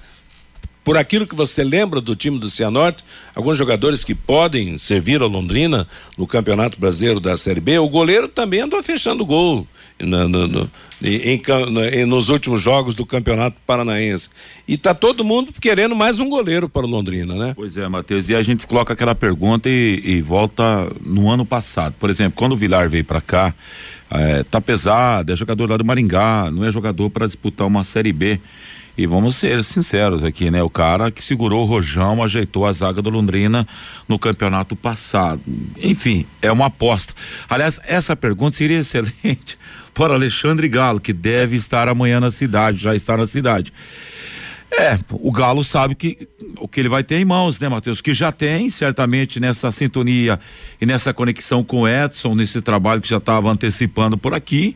por aquilo que você lembra do time do Cianorte, alguns jogadores que podem servir ao Londrina no Campeonato Brasileiro da Série B, o goleiro também andou fechando gol no, no, no, em, em, nos últimos jogos do Campeonato Paranaense. E tá todo mundo querendo mais um goleiro para o Londrina, né? Pois é, Matheus, e a gente coloca aquela pergunta e, e volta no ano passado. Por exemplo, quando o Vilar veio para cá, é, tá pesado, é jogador lá do Maringá, não é jogador para disputar uma Série B. E vamos ser sinceros aqui, né? O cara que segurou o Rojão, ajeitou a zaga do Londrina no campeonato passado. Enfim, é uma aposta. Aliás, essa pergunta seria *laughs* excelente para Alexandre Galo, que deve estar amanhã na cidade, já está na cidade. É, o Galo sabe que o que ele vai ter em mãos, né, Matheus? Que já tem, certamente, nessa sintonia e nessa conexão com o Edson, nesse trabalho que já estava antecipando por aqui.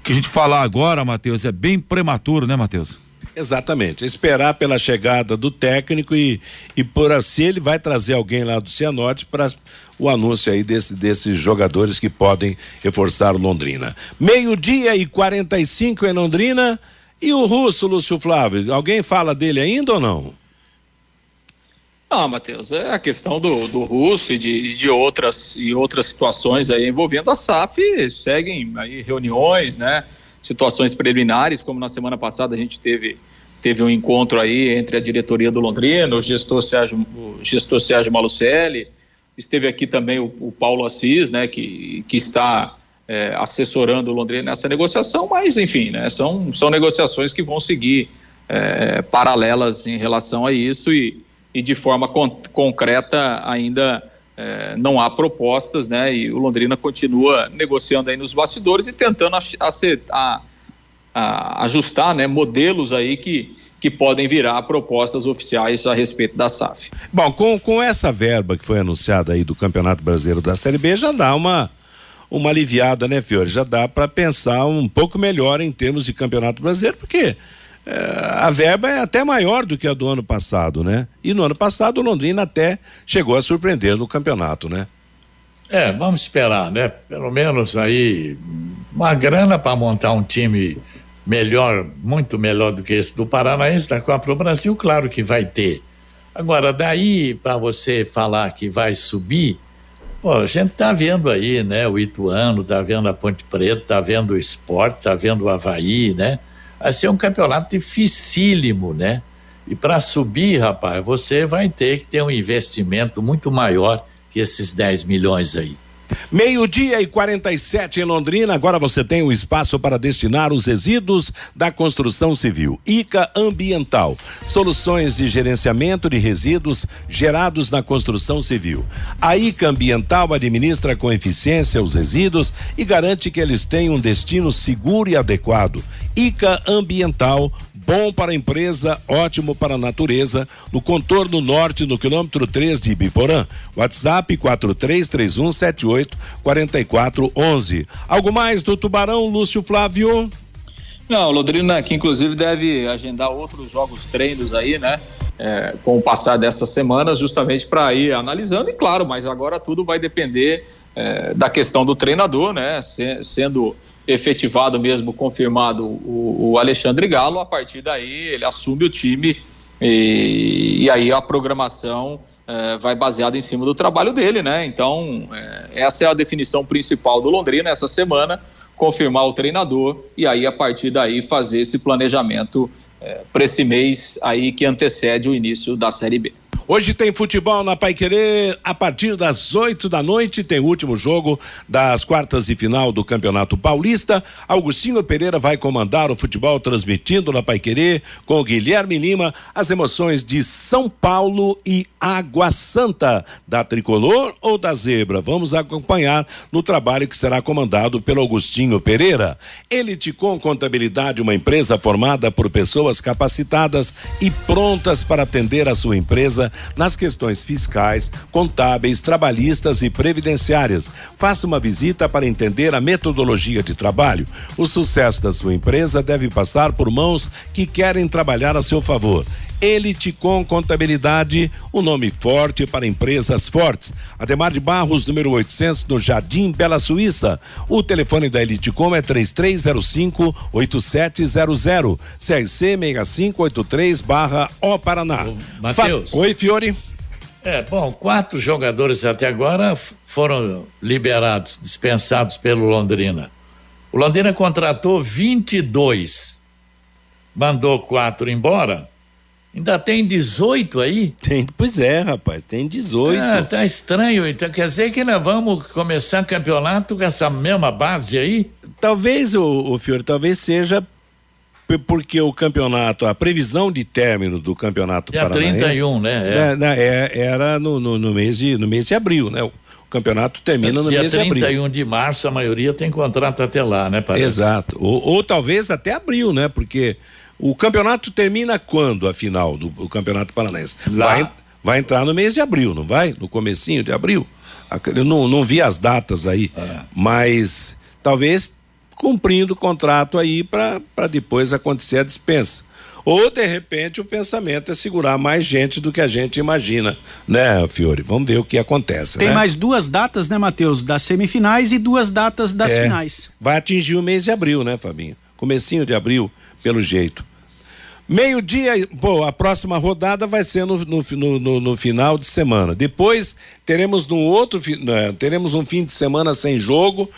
O que a gente falar agora, Matheus, é bem prematuro, né, Matheus? Exatamente. Esperar pela chegada do técnico e, e por se ele vai trazer alguém lá do Cianorte para o anúncio aí desse, desses jogadores que podem reforçar Londrina. Meio-dia e 45 em Londrina. E o russo, Lúcio Flávio, alguém fala dele ainda ou não? Não, Matheus, é a questão do, do russo e de, de outras e outras situações aí envolvendo a SAF, seguem aí reuniões, né? Situações preliminares, como na semana passada a gente teve teve um encontro aí entre a diretoria do Londrina, o gestor Sérgio, o gestor Sérgio Malucelli, esteve aqui também o, o Paulo Assis, né, que, que está é, assessorando o Londrina nessa negociação, mas enfim, né, são, são negociações que vão seguir é, paralelas em relação a isso e, e de forma con concreta ainda é, não há propostas, né? E o Londrina continua negociando aí nos bastidores e tentando a, a, a, ajustar, né? Modelos aí que que podem virar propostas oficiais a respeito da SAF. Bom, com, com essa verba que foi anunciada aí do Campeonato Brasileiro da Série B, já dá uma uma aliviada, né, Fiore? Já dá para pensar um pouco melhor em termos de Campeonato Brasileiro, porque a verba é até maior do que a do ano passado, né? E no ano passado o Londrina até chegou a surpreender no campeonato, né? É, vamos esperar, né? Pelo menos aí uma grana para montar um time melhor, muito melhor do que esse do Paranaense da Copa do Brasil, claro que vai ter. Agora, daí para você falar que vai subir, pô, a gente tá vendo aí, né? O Ituano, tá vendo a Ponte Preta, tá vendo o Esporte, tá vendo o Havaí, né? Vai ser um campeonato dificílimo, né? E para subir, rapaz, você vai ter que ter um investimento muito maior que esses 10 milhões aí. Meio-dia e 47 em Londrina. Agora você tem o um espaço para destinar os resíduos da construção civil. ICA Ambiental. Soluções de gerenciamento de resíduos gerados na construção civil. A ICA Ambiental administra com eficiência os resíduos e garante que eles tenham um destino seguro e adequado. ICA Ambiental bom para a empresa, ótimo para a natureza, no contorno norte, no quilômetro 3 de Ibiporã. WhatsApp 4331784411. Algo mais do Tubarão, Lúcio Flávio? Não, Londrina que inclusive deve agendar outros jogos treinos aí, né? É, com o passar dessas semanas, justamente para ir analisando, e claro, mas agora tudo vai depender é, da questão do treinador, né? Se, sendo efetivado mesmo, confirmado o, o, Alexandre Galo, a partir daí ele assume o time e, e aí a programação é, vai baseada em cima do trabalho dele, né? Então, é, essa é a definição principal do Londrina essa semana confirmar o treinador e aí a partir daí fazer esse planejamento é, para esse mês aí que antecede o início da Série B. Hoje tem futebol na Paiquerê a partir das 8 da noite. Tem o último jogo das quartas e final do Campeonato Paulista. Augustinho Pereira vai comandar o futebol transmitindo na Paiquerê com o Guilherme Lima as emoções de São Paulo e Água Santa, da tricolor ou da zebra. Vamos acompanhar no trabalho que será comandado pelo Augustinho Pereira. Elite com Contabilidade, uma empresa formada por pessoas capacitadas e prontas para atender a sua empresa nas questões fiscais, contábeis, trabalhistas e previdenciárias. Faça uma visita para entender a metodologia de trabalho. O sucesso da sua empresa deve passar por mãos que querem trabalhar a seu favor. Elite com Contabilidade, o um nome forte para empresas fortes. Ademar de Barros, número 800, no Jardim Bela Suíça. O telefone da Elite Com é 3305 8700 CRC 6583 barra O Paraná. Matheus. Oi, Fiore. É, bom, quatro jogadores até agora foram liberados, dispensados pelo Londrina. O Londrina contratou 22, mandou quatro embora Ainda tem 18 aí? Tem, pois é, rapaz, tem 18. Ah, tá estranho. Então quer dizer que nós vamos começar campeonato com essa mesma base aí? Talvez, o, o Fiore, talvez seja porque o campeonato, a previsão de término do campeonato Dia paranaense... 31, né? É. É, né, é, era no, no, no, mês de, no mês de abril, né? O campeonato termina no Dia mês de abril. Dia 31 de março, a maioria tem contrato até lá, né? Parece. Exato. Ou, ou talvez até abril, né? Porque o campeonato termina quando a final do, do Campeonato Paranaense? Vai, vai entrar no mês de abril, não vai? No comecinho de abril? Eu não, não vi as datas aí, é. mas talvez cumprindo o contrato aí para depois acontecer a dispensa. Ou, de repente, o pensamento é segurar mais gente do que a gente imagina, né, Fiore? Vamos ver o que acontece. Tem né? mais duas datas, né, Matheus? Das semifinais e duas datas das é, finais. Vai atingir o mês de abril, né, Fabinho? Comecinho de abril, pelo jeito. Meio-dia, pô, a próxima rodada vai ser no, no, no, no, final de semana. Depois teremos no outro, né, teremos um fim de semana sem jogo,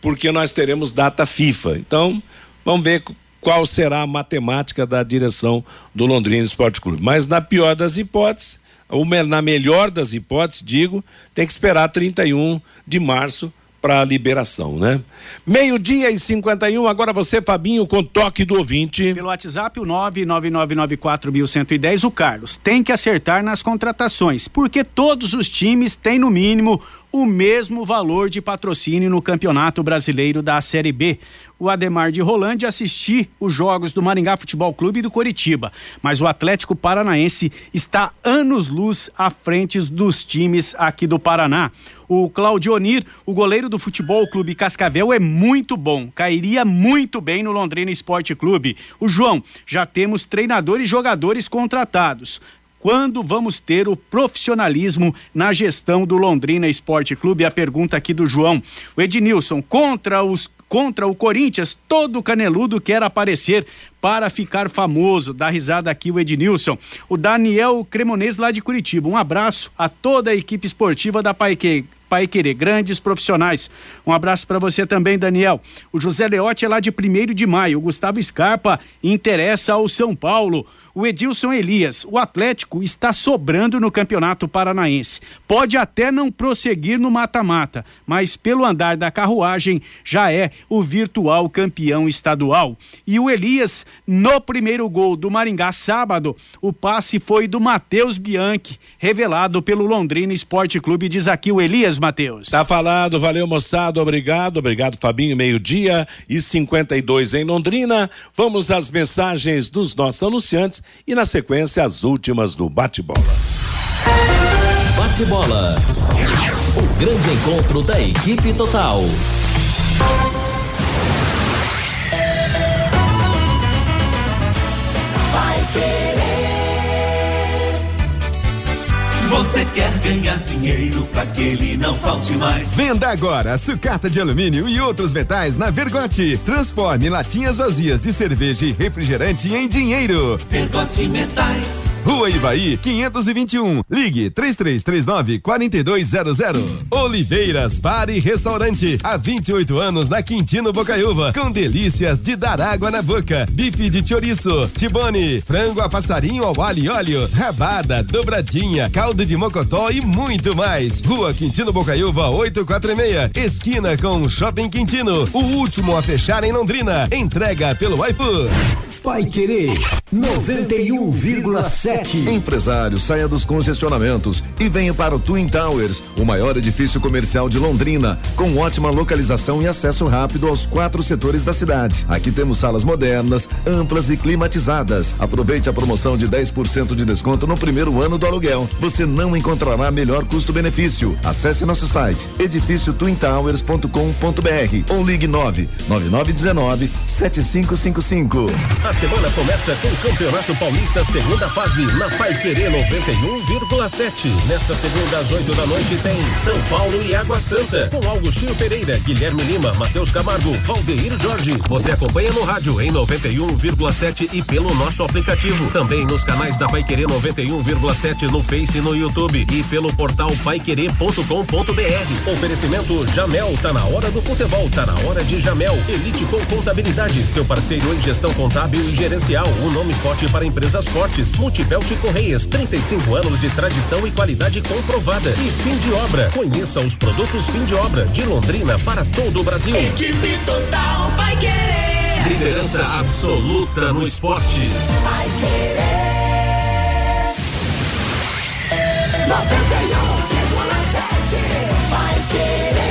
porque nós teremos data FIFA. Então, vamos ver qual será a matemática da direção do Londrina Esporte Clube. Mas na pior das hipóteses, ou na melhor das hipóteses, digo, tem que esperar 31 de março para a liberação, né? Meio-dia e 51, agora você, Fabinho, com toque do ouvinte. Pelo WhatsApp, o 99994110, o Carlos. Tem que acertar nas contratações, porque todos os times têm, no mínimo, o mesmo valor de patrocínio no Campeonato Brasileiro da Série B. O Ademar de Rolande assistir os jogos do Maringá Futebol Clube e do Coritiba, mas o Atlético Paranaense está anos-luz à frente dos times aqui do Paraná. O Claudionir, o goleiro do Futebol Clube Cascavel, é muito bom, cairia muito bem no Londrina Esporte Clube. O João, já temos treinadores e jogadores contratados. Quando vamos ter o profissionalismo na gestão do Londrina Esporte Clube? A pergunta aqui do João. O Ednilson, contra os contra o Corinthians, todo caneludo quer aparecer para ficar famoso. Dá risada aqui o Ednilson. O Daniel Cremonês lá de Curitiba. Um abraço a toda a equipe esportiva da Paique. Pai Querer, grandes profissionais. Um abraço para você também, Daniel. O José Leote é lá de 1 de maio. O Gustavo Scarpa interessa ao São Paulo. O Edilson Elias, o Atlético está sobrando no Campeonato Paranaense. Pode até não prosseguir no mata-mata, mas pelo andar da carruagem já é o virtual campeão estadual. E o Elias, no primeiro gol do Maringá sábado, o passe foi do Matheus Bianchi, revelado pelo Londrina Esporte Clube. Diz aqui o Elias, Matheus. Tá falado, valeu moçada, obrigado, obrigado Fabinho, meio-dia e 52 em Londrina. Vamos às mensagens dos nossos anunciantes e na sequência as últimas do bate-bola. Bate-bola. O grande encontro da equipe total. Você quer ganhar dinheiro para que ele não falte mais. Venda agora sucata de alumínio e outros metais na Vergote. Transforme latinhas vazias de cerveja e refrigerante em dinheiro. Vergote Metais. Rua Ivaí, 521. Ligue 3339 4200. Oliveiras Bar e Restaurante. Há 28 anos na Quintino Bocaiúva. Com delícias de dar água na boca. Bife de chouriço, tibone, frango a passarinho ao alho e óleo, rabada, dobradinha, caldo de mocotó e muito mais. Rua Quintino Bocaiúva 846. Esquina com Shopping Quintino. O último a fechar em Londrina. Entrega pelo iFood. Pai Querer 91,7. Empresário, saia dos congestionamentos e venha para o Twin Towers, o maior edifício comercial de Londrina, com ótima localização e acesso rápido aos quatro setores da cidade. Aqui temos salas modernas, amplas e climatizadas. Aproveite a promoção de 10% de desconto no primeiro ano do aluguel. Você não encontrará melhor custo-benefício. Acesse nosso site edifíciotwintowers.com.br ou ligue 9 9919 7555. A semana começa com o Campeonato Paulista, segunda fase, na Pai Querer 91,7. Nesta segunda, às 8 da noite, tem São Paulo e Água Santa. Com Augustinho Pereira, Guilherme Lima, Matheus Camargo, Valdeir Jorge. Você acompanha no rádio em 91,7 e pelo nosso aplicativo. Também nos canais da Pai Querer 91,7 no Face e no YouTube. E pelo portal paiquerer.com.br. Oferecimento Jamel, tá na hora do futebol, tá na hora de Jamel. Elite com Contabilidade, seu parceiro em gestão contábil e gerencial. O nome forte para empresas fortes. Multibelt Correias, 35 anos de tradição e qualidade comprovada. E fim de obra. Conheça os produtos fim de obra de Londrina para todo o Brasil. Equipe Total Pai Querer. Liderança absoluta no esporte. Pai Querer. 91,7. Pai Querer.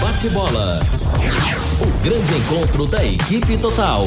Bate-bola. O grande encontro da equipe total.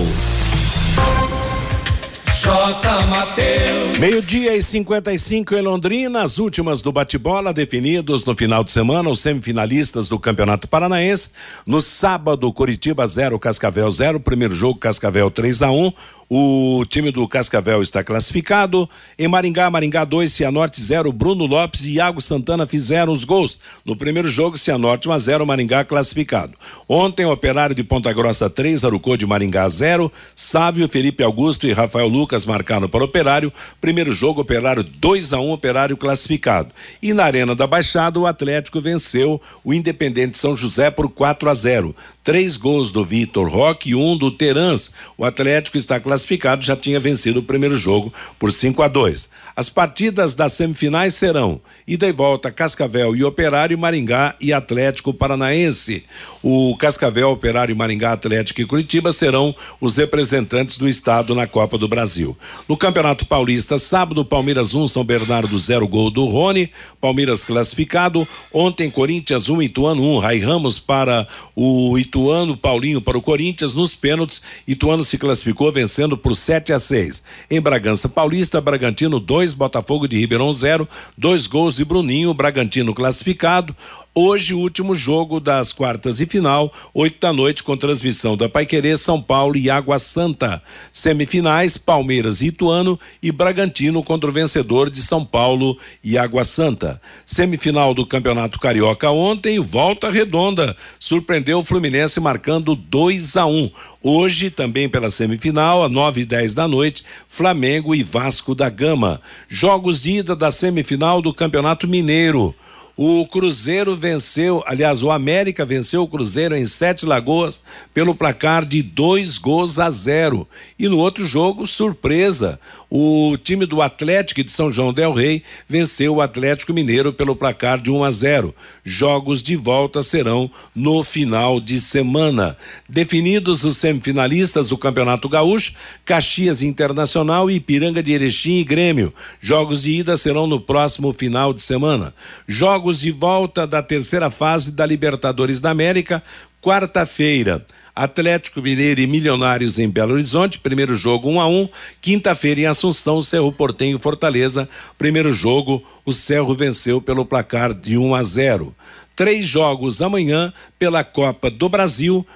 Meio-dia e 55 em Londrina, as últimas do bate-bola definidos no final de semana, os semifinalistas do Campeonato Paranaense. No sábado, Curitiba 0, Cascavel 0, primeiro jogo Cascavel 3 a 1. O time do Cascavel está classificado. Em Maringá, Maringá 2, Cianorte 0, Bruno Lopes e Iago Santana fizeram os gols. No primeiro jogo, Cianorte 1 a 0, Maringá classificado. Ontem, Operário de Ponta Grossa 3, Arucô de Maringá 0, Sávio, Felipe Augusto e Rafael Lucas marcaram para o Operário. Primeiro jogo, Operário 2 a 1, Operário classificado. E na Arena da Baixada, o Atlético venceu o Independente São José por 4 a 0. Três gols do Vitor Roque e um do Terans. O Atlético está classificado, já tinha vencido o primeiro jogo por 5 a 2. As partidas das semifinais serão ida e volta Cascavel e Operário, Maringá e Atlético Paranaense. O Cascavel, Operário, Maringá, Atlético e Curitiba serão os representantes do estado na Copa do Brasil. No Campeonato Paulista, sábado, Palmeiras 1, São Bernardo 0 gol do Rony, Palmeiras classificado. Ontem, Corinthians 1, Ituano 1, Rai Ramos para o Ituano, Paulinho para o Corinthians. Nos pênaltis, Ituano se classificou vencendo por 7 a 6. Em Bragança Paulista, Bragantino 2, Botafogo de Ribeirão 0, dois gols de Bruninho, Bragantino classificado. Hoje, último jogo das quartas e final, oito da noite, com transmissão da Paiquerê, São Paulo e Água Santa. Semifinais, Palmeiras e Ituano e Bragantino contra o vencedor de São Paulo e Água Santa. Semifinal do Campeonato Carioca ontem, volta redonda. Surpreendeu o Fluminense marcando 2 a 1 um. Hoje, também pela semifinal, às nove e dez da noite, Flamengo e Vasco da Gama. Jogos de ida da semifinal do Campeonato Mineiro. O Cruzeiro venceu, aliás, o América venceu o Cruzeiro em Sete Lagoas pelo placar de dois gols a zero. E no outro jogo, surpresa, o time do Atlético de São João Del Rei venceu o Atlético Mineiro pelo placar de 1 a 0. Jogos de volta serão no final de semana. Definidos os semifinalistas do Campeonato Gaúcho, Caxias Internacional, Ipiranga de Erechim e Grêmio. Jogos de ida serão no próximo final de semana. Jogos de volta da terceira fase da Libertadores da América, quarta-feira. Atlético Mineiro e Milionários em Belo Horizonte, primeiro jogo 1 um a 1 um. Quinta-feira em Assunção, Cerro Portenho Fortaleza, primeiro jogo, o Cerro venceu pelo placar de 1 um a 0. Três jogos amanhã pela Copa do Brasil,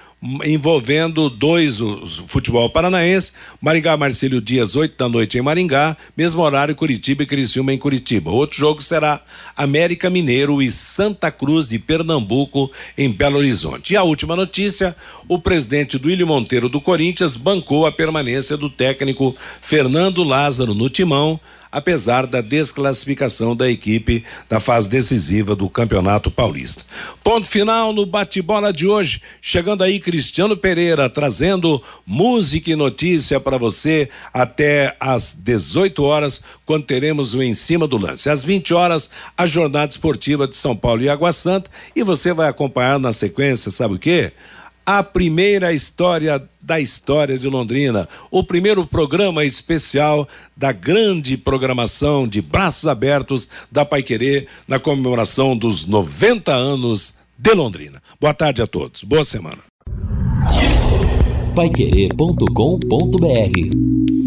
envolvendo dois, o futebol paranaense, Maringá Marcílio Dias, 8 da noite em Maringá, mesmo horário Curitiba e Criciúma em Curitiba. Outro jogo será América Mineiro e Santa Cruz de Pernambuco em Belo Horizonte. E a última notícia, o presidente do Ilho Monteiro do Corinthians bancou a permanência do técnico Fernando Lázaro no timão apesar da desclassificação da equipe da fase decisiva do Campeonato Paulista. Ponto final no bate-bola de hoje. Chegando aí Cristiano Pereira trazendo música e notícia para você até às 18 horas, quando teremos o em cima do lance. Às 20 horas, a jornada esportiva de São Paulo e Água Santa e você vai acompanhar na sequência, sabe o quê? A primeira história da história de Londrina, o primeiro programa especial da grande programação de braços abertos da Paiquerê na comemoração dos 90 anos de Londrina. Boa tarde a todos. Boa semana. Paiquerê.com.br